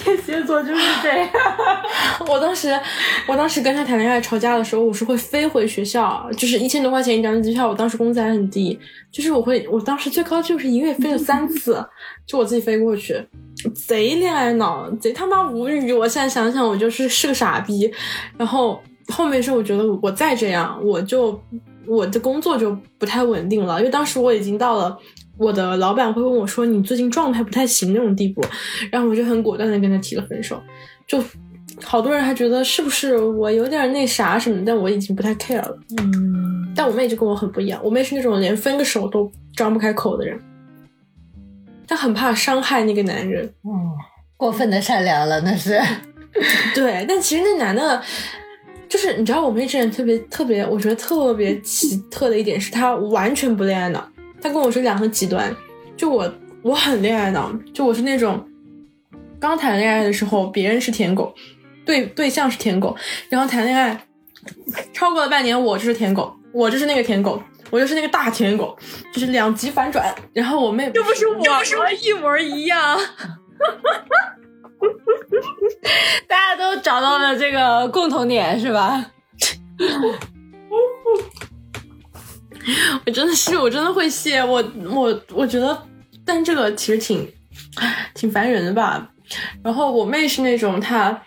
天蝎座就是这样。我当时，我当时跟他谈恋爱吵架的时候，我是会飞回学校，就是一千多块钱一张机票。我当时工资还很低，就是我会，我当时最高就是一个月飞了三次，就我自己飞过去，贼恋爱脑，贼他妈无语。我现在想想，我就是是个傻逼。然后后面是我觉得我再这样，我就我的工作就不太稳定了，因为当时我已经到了。我的老板会问我说：“你最近状态不太行那种地步。”然后我就很果断的跟他提了分手。就好多人还觉得是不是我有点那啥什么，但我已经不太 care 了。嗯，但我妹就跟我很不一样，我妹是那种连分个手都张不开口的人，她很怕伤害那个男人。过分的善良了，那是。对，但其实那男的，就是你知道，我妹之前特别特别，我觉得特别奇特的一点是，她完全不恋爱脑。他跟我是两个极端，就我我很恋爱脑，就我是那种刚谈恋爱的时候，别人是舔狗，对对象是舔狗，然后谈恋爱超过了半年，我就是舔狗，我就是那个舔狗。我就是那个大舔狗，就是两极反转。然后我妹又不是我，不是我一模一样。大家都找到了这个共同点是吧？我真的是，我真的会谢我我我觉得，但这个其实挺挺烦人的吧。然后我妹是那种她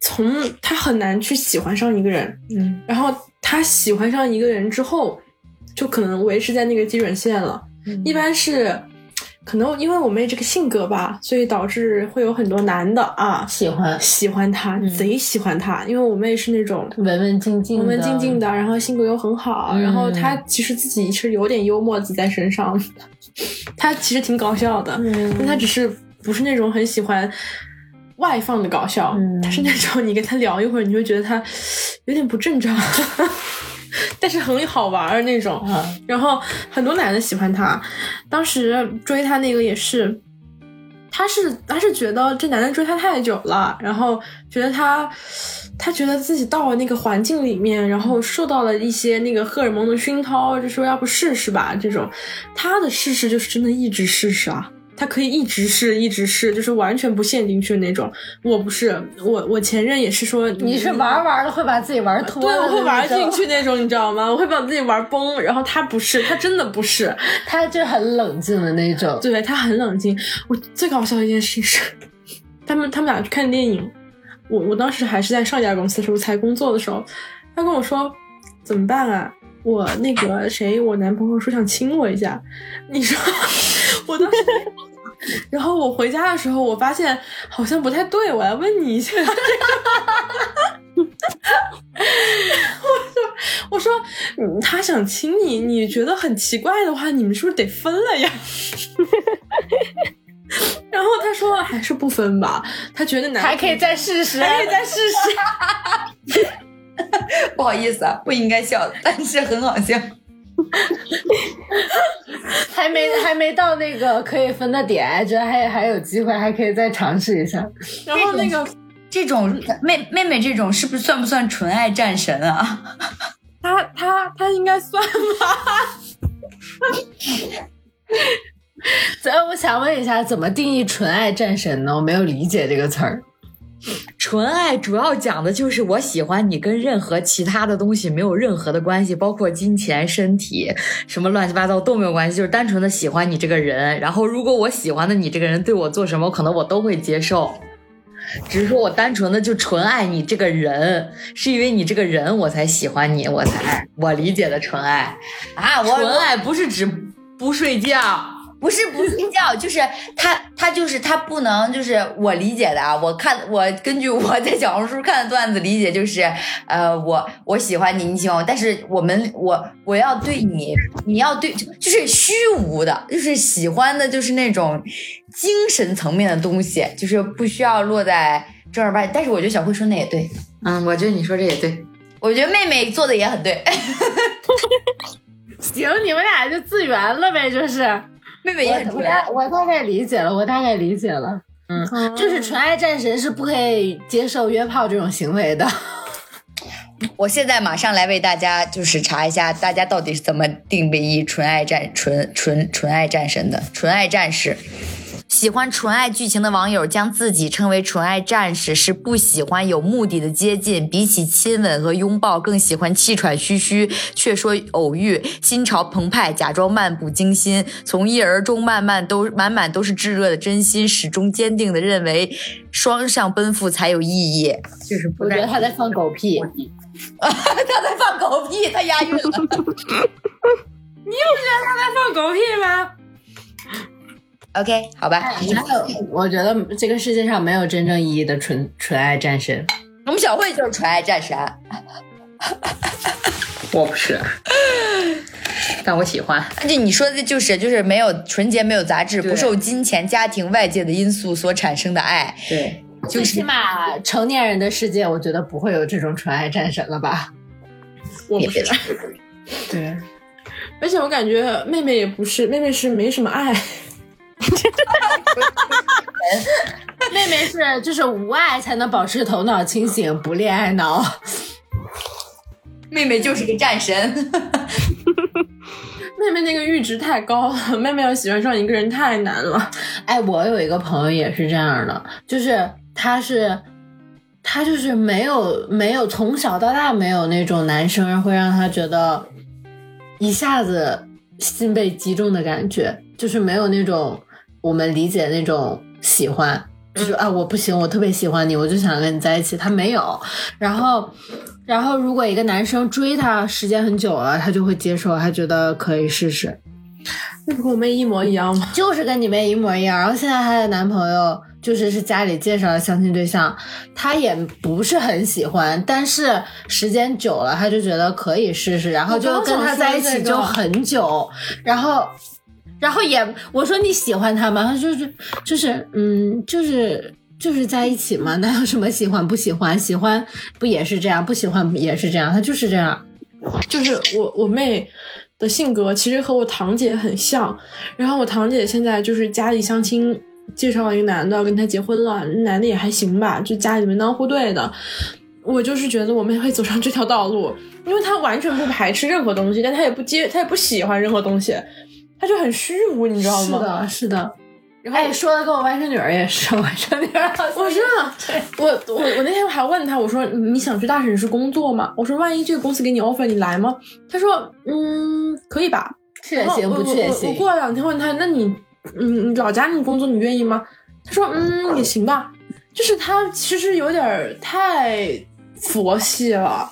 从她很难去喜欢上一个人，嗯，然后她喜欢上一个人之后，就可能维持在那个基准线了。一般是。可能因为我妹这个性格吧，所以导致会有很多男的啊喜欢。喜欢她，贼喜欢她。因为我妹是那种文文静静、文文静静的，然后性格又很好，然后她其实自己是有点幽默子在身上，她其实挺搞笑的，但她只是不是那种很喜欢外放的搞笑，她是那种你跟她聊一会儿，你会觉得她有点不正常。但是很好玩儿那种，然后很多男的喜欢他。当时追他那个也是，他是他是觉得这男的追他太久了，然后觉得他他觉得自己到了那个环境里面，然后受到了一些那个荷尔蒙的熏陶，就说要不试试吧。这种他的试试就是真的一直试试啊。他可以一直试，一直试，就是完全不陷进去那种。我不是，我我前任也是说，你是玩玩的会把自己玩脱，对，我会玩进去那种，你知道吗？我会把自己玩崩。然后他不是，他真的不是，他就很冷静的那种。对他很冷静。我最搞笑的一件事情是，他们他们俩去看电影，我我当时还是在上一家公司的时候才工作的时候，他跟我说怎么办啊？我那个谁，我男朋友说想亲我一下，你说我当时，然后我回家的时候，我发现好像不太对，我来问你一下。我说，我说他想亲你，你觉得很奇怪的话，你们是不是得分了呀？然后他说还是不分吧，他觉得男还可以再试试，还可以再试试。不好意思啊，不应该笑，但是很好笑。还没还没到那个可以分的点，觉得还还有机会，还可以再尝试一下。然后那个这种妹妹妹这种是不是算不算纯爱战神啊？他他他应该算吧。所以我想问一下，怎么定义纯爱战神呢？我没有理解这个词儿。纯爱主要讲的就是我喜欢你，跟任何其他的东西没有任何的关系，包括金钱、身体什么乱七八糟都没有关系，就是单纯的喜欢你这个人。然后，如果我喜欢的你这个人对我做什么，可能我都会接受。只是说我单纯的就纯爱你这个人，是因为你这个人我才喜欢你，我才我理解的纯爱啊。我纯爱不是指不睡觉。不是不睡觉，就是他他就是他不能就是我理解的啊，我看我根据我在小红书看的段子理解就是，呃，我我喜欢你，你喜欢我，但是我们我我要对你，你要对就是虚无的，就是喜欢的就是那种精神层面的东西，就是不需要落在正儿八经。但是我觉得小慧说那也对，嗯，我觉得你说这也对，我觉得妹妹做的也很对。行，你们俩就自圆了呗，就是。妹妹也很我大我大概理解了，我大概理解了。嗯，就是纯爱战神是不可以接受约炮这种行为的。我现在马上来为大家就是查一下，大家到底是怎么定义纯爱战纯纯纯爱战神的纯爱战士。喜欢纯爱剧情的网友将自己称为纯爱战士，是不喜欢有目的的接近，比起亲吻和拥抱，更喜欢气喘吁吁却说偶遇，心潮澎湃，假装漫不经心，从一而终，慢慢都满满都是炙热的真心，始终坚定的认为双向奔赴才有意义。就是我觉得他在放狗屁，他在放狗屁，他押韵了。你又觉得他在放狗屁吗？OK，好吧。我觉得这个世界上没有真正意义的纯纯爱战神。我们小慧就是纯爱战神。我不是，但我喜欢。就你说的就是就是没有纯洁、没有杂质、不受金钱、家庭、外界的因素所产生的爱。对，最起码成年人的世界，我觉得不会有这种纯爱战神了吧？我不是。对，而且我感觉妹妹也不是，妹妹是没什么爱。妹妹是就是无爱才能保持头脑清醒，不恋爱脑。妹妹就是个战神。妹妹那个阈值太高了，妹妹要喜欢上一个人太难了。哎，我有一个朋友也是这样的，就是他是他就是没有没有从小到大没有那种男生会让他觉得一下子心被击中的感觉，就是没有那种我们理解那种喜欢，就是啊我不行，我特别喜欢你，我就想跟你在一起。他没有，然后。然后，如果一个男生追她时间很久了，他就会接受，他觉得可以试试。那不跟我妹一模一样吗？就是跟你妹一模一样。然后现在她的男朋友就是是家里介绍的相亲对象，她也不是很喜欢，但是时间久了，她就觉得可以试试，然后就跟他在一起就很久。然后，然后也我说你喜欢他吗？他就是就是嗯就是。就是在一起嘛，哪有什么喜欢不喜欢？喜欢不也是这样？不喜欢也是这样？他就是这样。就是我我妹的性格其实和我堂姐很像。然后我堂姐现在就是家里相亲介绍了一个男的跟她结婚了，男的也还行吧，就家里门当户对的。我就是觉得我妹会走上这条道路，因为她完全不排斥任何东西，但她也不接，她也不喜欢任何东西，她就很虚无，你知道吗？是的，是的。然后哎，说的跟我外甥女儿也是，外甥女儿。我真的，我我我那天还问他，我说你想去大城市工作吗？我说万一这个公司给你 offer，你来吗？他说嗯，可以吧，去也行，不去也行。我过了两天问他，那你嗯老家那工作你愿意吗？他说嗯也行吧，就是他其实有点太佛系了。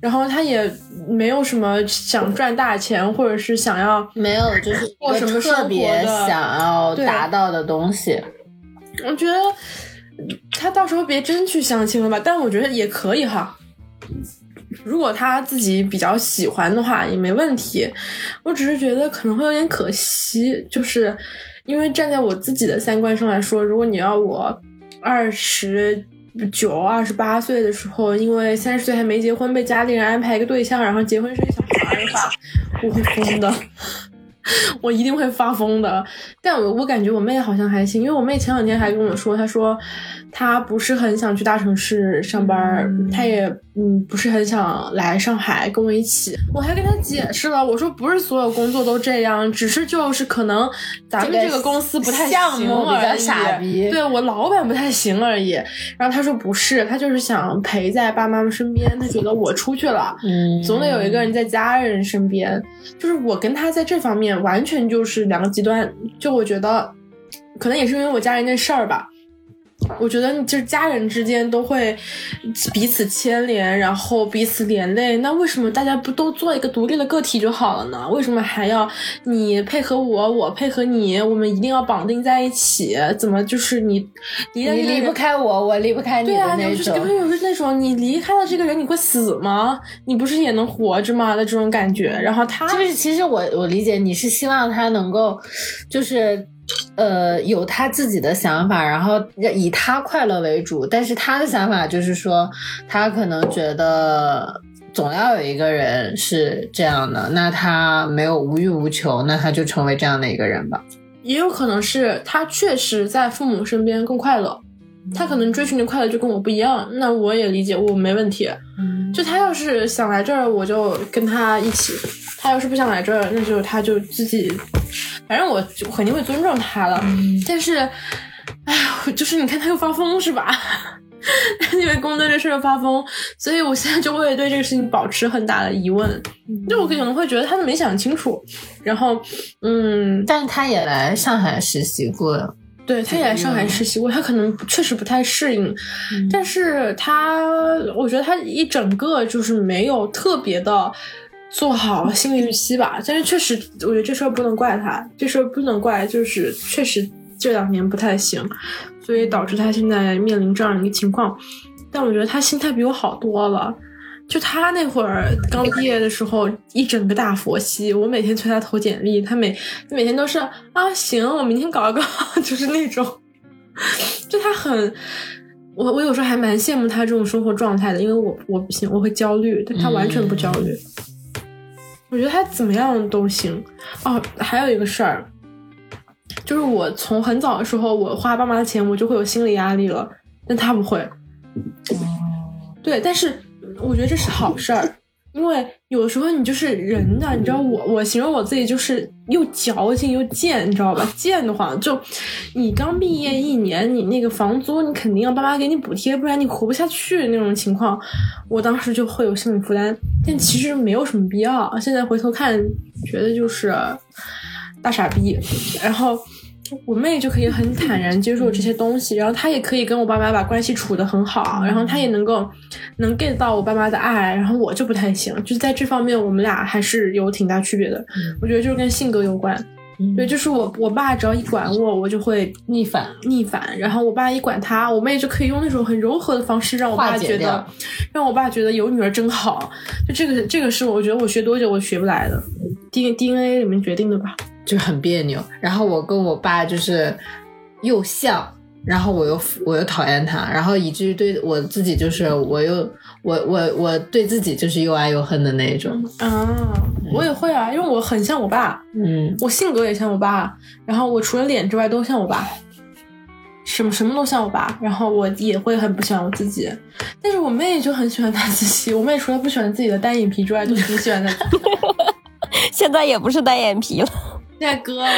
然后他也没有什么想赚大钱，或者是想要没有就是过什么特别想要达到的东西。我觉得他到时候别真去相亲了吧，但我觉得也可以哈。如果他自己比较喜欢的话也没问题。我只是觉得可能会有点可惜，就是因为站在我自己的三观上来说，如果你要我二十。九二十八岁的时候，因为三十岁还没结婚，被家里人安排一个对象，然后结婚生小孩的话，我会疯的，我一定会发疯的。但我我感觉我妹好像还行，因为我妹前两天还跟我说，她说。她不是很想去大城市上班，她也嗯不是很想来上海跟我一起。我还跟他解释了，我说不是所有工作都这样，只是就是可能咱们这个公司不太行而已。对我老板不太行而已。然后他说不是，他就是想陪在爸妈妈身边。他觉得我出去了，嗯，总得有一个人在家人身边。就是我跟他在这方面完全就是两个极端。就我觉得，可能也是因为我家人那事儿吧。我觉得就是家人之间都会彼此牵连，然后彼此连累。那为什么大家不都做一个独立的个体就好了呢？为什么还要你配合我，我配合你？我们一定要绑定在一起？怎么就是你离离不开我，我离不开你的那种？对啊，你不是有那种你离开了这个人你会死吗？你不是也能活着吗？的这种感觉。然后他就是其实我我理解你是希望他能够就是。呃，有他自己的想法，然后以他快乐为主。但是他的想法就是说，他可能觉得总要有一个人是这样的，那他没有无欲无求，那他就成为这样的一个人吧。也有可能是他确实在父母身边更快乐，他可能追寻的快乐就跟我不一样。那我也理解，我没问题。就他要是想来这儿，我就跟他一起。他要是不想来这儿，那就他就自己，反正我肯定会尊重他了。但是，哎呀，就是你看他又发疯是吧？因为工作这事儿发疯，所以我现在就会对这个事情保持很大的疑问。就我可能会觉得他没想清楚。然后，嗯，但是他也来上海实习过，对，他也来上海实习过，他可能确实不太适应。但是他，我觉得他一整个就是没有特别的。做好心理预期吧，但是确实，我觉得这事儿不能怪他，这事儿不能怪，就是确实这两年不太行，所以导致他现在面临这样一个情况。但我觉得他心态比我好多了，就他那会儿刚毕业的时候，一整个大佛系，我每天催他投简历，他每每天都是啊行，我明天搞一个，就是那种，就他很。我我有时候还蛮羡慕他这种生活状态的，因为我我不行，我会焦虑，但他完全不焦虑。我觉得他怎么样都行。哦，还有一个事儿，就是我从很早的时候，我花爸妈的钱，我就会有心理压力了，但他不会。对，但是我觉得这是好事儿，因为有时候你就是人的，你知道我我形容我自己就是又矫情又贱，你知道吧？贱的话，就你刚毕业一年，你那个房租你肯定要爸妈给你补贴，不然你活不下去那种情况，我当时就会有心理负担，但其实没有什么必要。现在回头看，觉得就是大傻逼，然后。我妹就可以很坦然接受这些东西，然后她也可以跟我爸妈把关系处得很好，然后她也能够能 get 到我爸妈的爱，然后我就不太行，就是在这方面我们俩还是有挺大区别的。我觉得就是跟性格有关，对，就是我我爸只要一管我，我就会逆反逆反，然后我爸一管他，我妹就可以用那种很柔和的方式让我爸觉得，让我爸觉得有女儿真好。就这个这个是我觉得我学多久我学不来的，D D N A 里面决定的吧。就很别扭，然后我跟我爸就是又像，然后我又我又讨厌他，然后以至于对我自己就是我又我我我对自己就是又爱又恨的那一种。啊，我也会啊，因为我很像我爸，嗯，我性格也像我爸，然后我除了脸之外都像我爸，什么什么都像我爸，然后我也会很不喜欢我自己，但是我妹就很喜欢她自己，我妹除了不喜欢自己的单眼皮之外，都挺喜欢她，现在也不是单眼皮了。现在割了，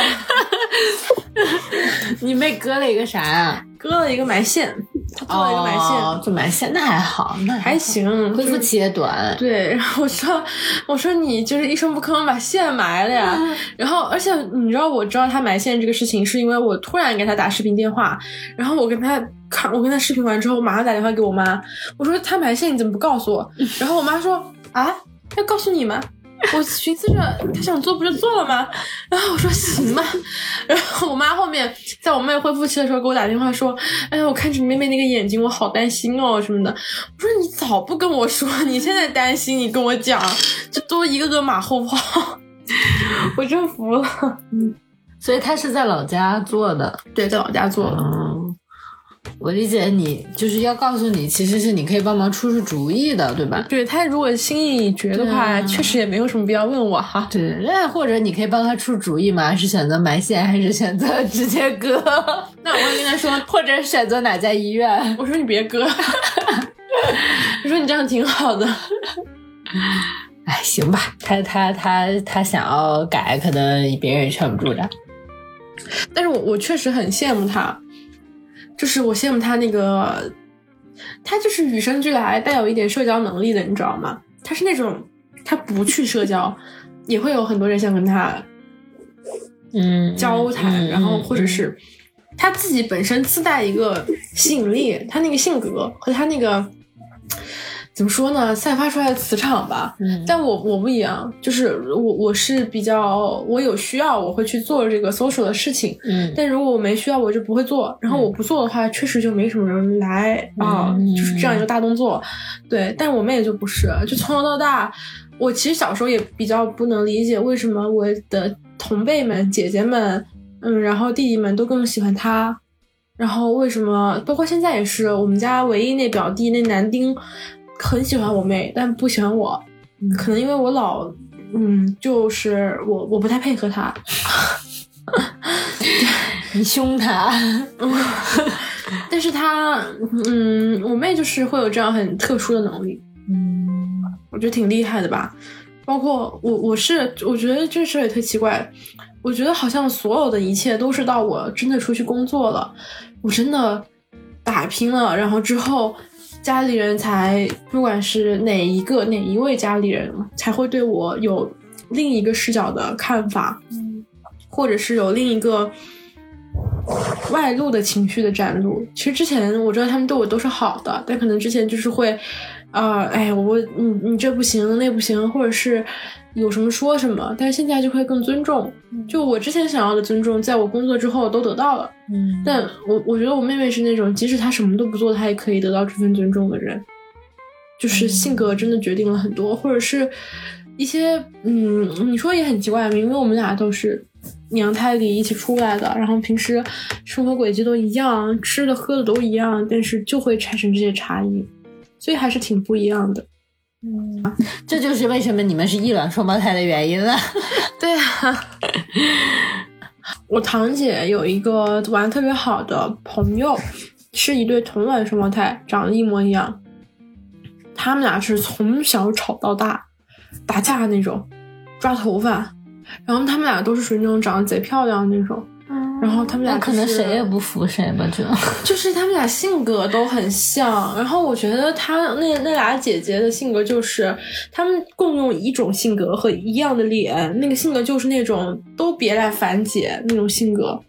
你妹割了一个啥呀？割了一个埋线，他做了一个埋线，做埋线那还好，那还行，恢复期也短。对，然后我说，我说你就是一声不吭把线埋了呀。然后，而且你知道，我知道他埋线这个事情，是因为我突然给他打视频电话，然后我跟他看，我跟他视频完之后，我马上打电话给我妈，我说他埋线你怎么不告诉我？然后我妈说啊，要告诉你吗？我寻思着他想做不就做了吗？然后我说行吧。然后我妈后面在我妹恢复期的时候给我打电话说：“哎呀，我看着你妹妹那个眼睛，我好担心哦什么的。”我说你早不跟我说，你现在担心，你跟我讲，这都一个个马后炮，我真服了。嗯，所以他是在老家做的，对，在老家做的。我理解你就是要告诉你，其实是你可以帮忙出出主意的，对吧？对他如果心意已决的话，确实也没有什么必要问我哈。对，那或者你可以帮他出主意嘛？是选择埋线还是选择直接割？那我会跟他说，或者选择哪家医院？我说你别割，我说你这样挺好的。哎，行吧，他他他他想要改，可能别人也劝不住的。但是我我确实很羡慕他。就是我羡慕他那个，他就是与生俱来带有一点社交能力的，你知道吗？他是那种他不去社交，也会有很多人想跟他，嗯，交谈，然后或者是他自己本身自带一个吸引力，他那个性格和他那个。怎么说呢？散发出来的磁场吧。嗯，但我我不一样，就是我我是比较，我有需要我会去做这个 social 的事情。嗯，但如果我没需要，我就不会做。然后我不做的话，确实就没什么人来啊，就是这样一个大动作。对，但我妹就不是，就从小到大，我其实小时候也比较不能理解为什么我的同辈们、姐姐们，嗯，然后弟弟们都更喜欢她，然后为什么，包括现在也是，我们家唯一那表弟那男丁。很喜欢我妹，但不喜欢我，可能因为我老，嗯，就是我我不太配合他，你凶他，但是他，嗯，我妹就是会有这样很特殊的能力，嗯，我觉得挺厉害的吧。包括我，我是我觉得这事也特奇怪，我觉得好像所有的一切都是到我真的出去工作了，我真的打拼了，然后之后。家里人才，不管是哪一个哪一位家里人，才会对我有另一个视角的看法，或者是有另一个外露的情绪的展露。其实之前我知道他们对我都是好的，但可能之前就是会，啊，哎，我你你这不行，那不行，或者是。有什么说什么，但是现在就会更尊重。就我之前想要的尊重，在我工作之后都得到了。嗯，但我我觉得我妹妹是那种，即使她什么都不做，她也可以得到这份尊重的人。就是性格真的决定了很多，或者是一些嗯，你说也很奇怪，明明我们俩都是娘胎里一起出来的，然后平时生活轨迹都一样，吃的喝的都一样，但是就会产生这些差异，所以还是挺不一样的。嗯这就是为什么你们是异卵双胞胎的原因了。对啊，我堂姐有一个玩的特别好的朋友，是一对同卵双胞胎，长得一模一样。他们俩是从小吵到大，打架那种，抓头发。然后他们俩都是属于那种长得贼漂亮那种。然后他们俩、就是、可能谁也不服谁吧，就 就是他们俩性格都很像，然后我觉得他那那俩姐姐的性格就是他们共用一种性格和一样的脸，那个性格就是那种都别来烦姐那种性格，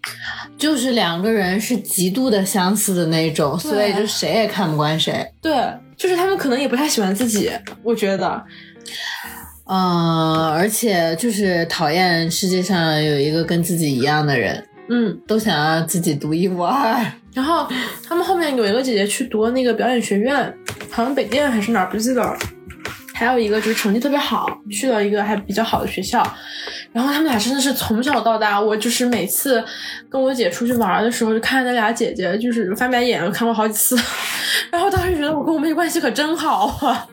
就是两个人是极度的相似的那种，所以就谁也看不惯谁。对，就是他们可能也不太喜欢自己，我觉得。嗯，而且就是讨厌世界上有一个跟自己一样的人。嗯，都想要自己独一无二。然后他们后面有一个姐姐去读那个表演学院，好像北电还是哪儿不记得了。还有一个就是成绩特别好，去了一个还比较好的学校。然后他们俩真的是从小到大，我就是每次跟我姐出去玩的时候，就看那俩姐姐就是翻白眼，我看过好几次。然后当时觉得我跟我妹关系可真好啊。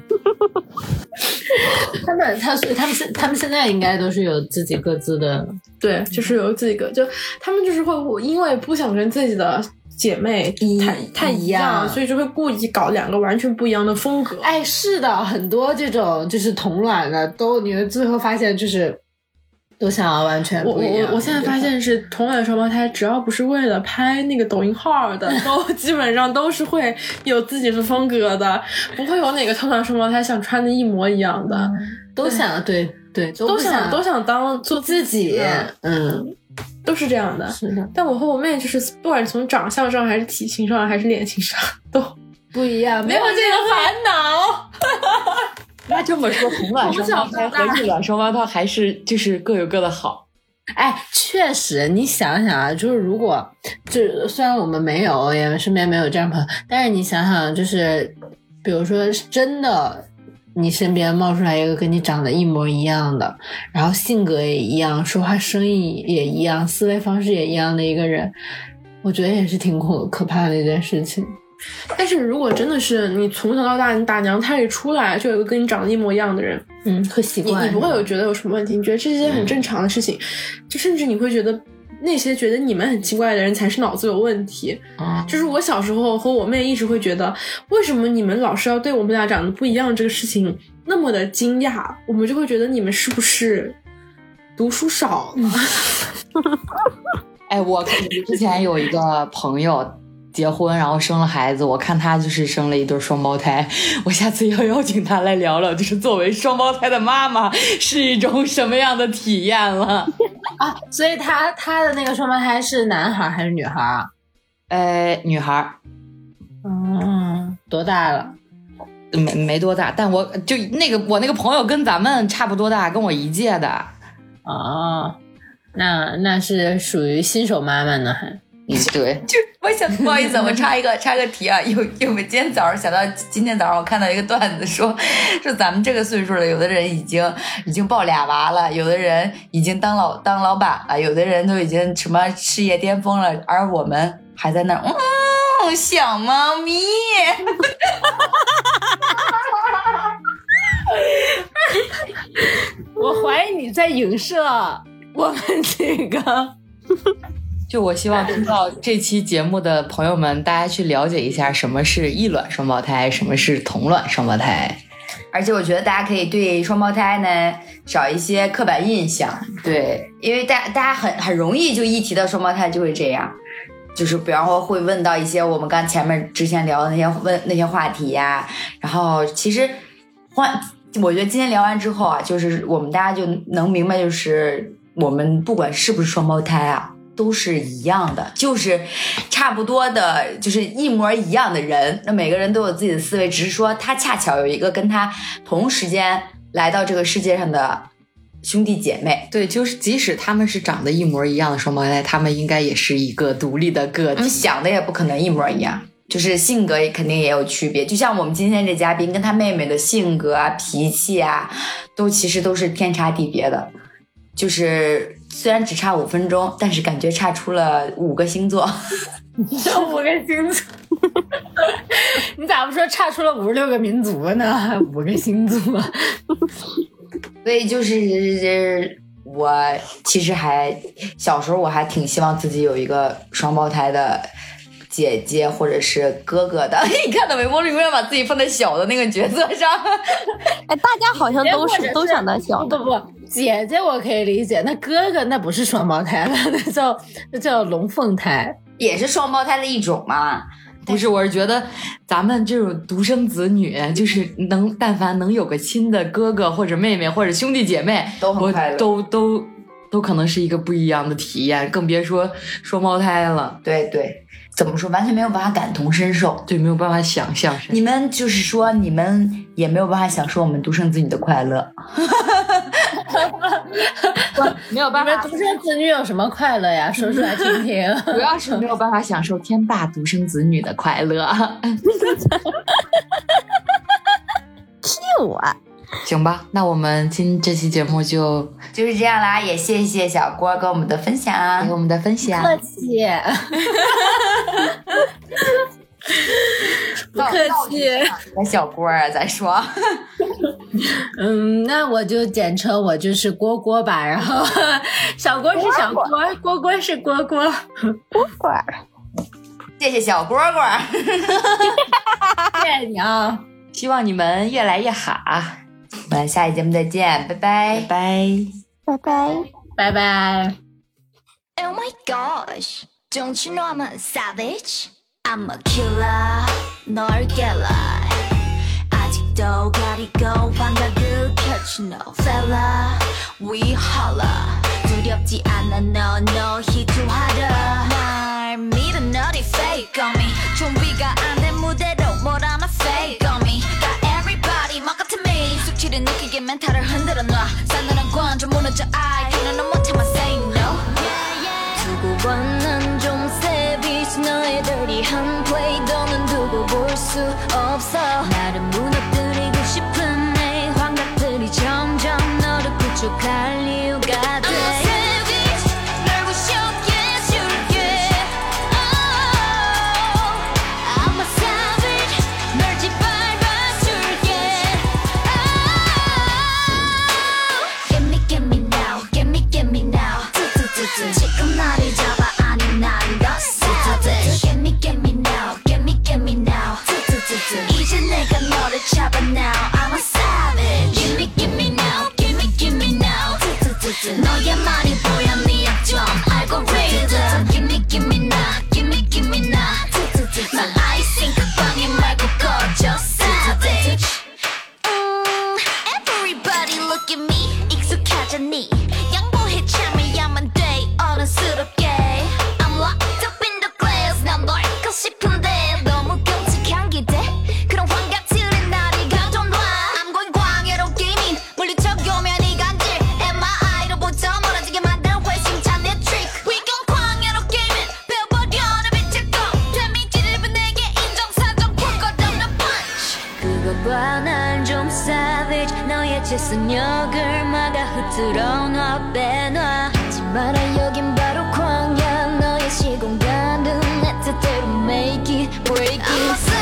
他们他他们现他们现在应该都是有自己各自的，对，就是有自己个，就他们就是会因为不想跟自己的姐妹太太一样，所以就会故意搞两个完全不一样的风格。哎，是的，很多这种就是同卵的，都你们最后发现就是都想要完全不一样。我我我现在发现是同卵双胞胎，只要不是为了拍那个抖音号的，都基本上都是会有自己的风格的，不会有哪个同卵双胞胎想穿的一模一样的，都想对对都想都想当做自己，嗯。都是这样的，是的。但我和我妹就是，不管从长相上，还是体型上，还是脸型上，都不一样，没有这个烦恼。那这么说，红卵双胞胎和异卵双胞胎还是就是各有各的好。哎，确实，你想想啊，就是如果就虽然我们没有，也身边没有这样朋友，但是你想想，就是比如说真的。你身边冒出来一个跟你长得一模一样的，然后性格也一样，说话声音也一样，思维方式也一样的一个人，我觉得也是挺可可怕的一件事情。但是如果真的是你从小到大，你打娘胎里出来就有一个跟你长得一模一样的人，嗯，会习惯，你你不会有觉得有什么问题？你觉得这是件很正常的事情，就甚至你会觉得。那些觉得你们很奇怪的人才是脑子有问题。啊，就是我小时候和我妹一直会觉得，为什么你们老是要对我们俩长得不一样这个事情那么的惊讶？我们就会觉得你们是不是读书少了？哎，我之前有一个朋友结婚，然后生了孩子，我看他就是生了一对双胞胎。我下次要邀请他来聊聊，就是作为双胞胎的妈妈是一种什么样的体验了。啊，所以他他的那个双胞胎是男孩还是女孩啊？呃，女孩。嗯，多大了？没没多大，但我就那个我那个朋友跟咱们差不多大，跟我一届的。哦，那那是属于新手妈妈呢，还？嗯，对。就 我想不好意思，我插一个 插个题啊，有有没今天早上想到今天早上我看到一个段子说说咱们这个岁数了，有的人已经已经抱俩娃了，有的人已经当老当老板了，有的人都已经什么事业巅峰了，而我们还在那嗯小猫咪。我怀疑你在影射我们这个。就我希望听到这期节目的朋友们，大家去了解一下什么是异卵双胞胎，什么是同卵双胞胎。而且我觉得大家可以对双胞胎呢少一些刻板印象，对，因为大大家很很容易就一提到双胞胎就会这样，就是比方说会问到一些我们刚前面之前聊的那些问那些话题呀，然后其实换我觉得今天聊完之后啊，就是我们大家就能明白，就是我们不管是不是双胞胎啊。都是一样的，就是差不多的，就是一模一样的人。那每个人都有自己的思维，只是说他恰巧有一个跟他同时间来到这个世界上的兄弟姐妹。对，就是即使他们是长得一模一样的双胞胎，他们应该也是一个独立的个体，想的也不可能一模一样，就是性格也肯定也有区别。就像我们今天这嘉宾跟他妹妹的性格啊、脾气啊，都其实都是天差地别的。就是虽然只差五分钟，但是感觉差出了五个星座。这 五个星座，你咋不说差出了五十六个民族呢？五个星座，所以就是我其实还小时候我还挺希望自己有一个双胞胎的姐姐或者是哥哥的。你看到没？我永远把自己放在小的那个角色上。哎，大家好像都是是都想当小的。不不，姐姐我可以理解，那哥哥那不是双胞胎了，那叫 那叫龙凤胎。也是双胞胎的一种嘛。不是，我是觉得咱们这种独生子女，就是能但凡能有个亲的哥哥或者妹妹或者兄弟姐妹，都很快乐都都都可能是一个不一样的体验，更别说双胞胎了。对对，怎么说？完全没有办法感同身受。对，没有办法想象。你们就是说，你们也没有办法享受我们独生子女的快乐。没有办你们独生子女有什么快乐呀？说出来听听。主要是没有办法享受天霸独生子女的快乐。我啊，行吧，那我们今这期节目就就是这样啦，也谢谢小郭给我们的分享给。我们的分享。客气，不客气。那小郭啊，咱说，嗯，那我就简称我就是郭郭吧，然后 小郭是小郭，郭郭是郭郭。郭郭谢谢小郭郭。谢谢你啊！希望你们越来越好，我们下期节目再见，拜拜拜。拜。拜拜。拜拜。 Oh my gosh, don't you know I'm a savage? I'm a killer, 널 깨라. 아직도 가리고 환각을 펼치 no fella. We holla. 두렵지 않아 no no 희투하라. 날 믿어 너리 fake on me. 준비가 안 된 무대로 멘탈을 흔들어 놔. but now. 너의 재선역을 막아 흐트러 놔 빼놔. 하지 마라 여긴 바로 광야. 너의 시공간은 내 뜻대로 make it break it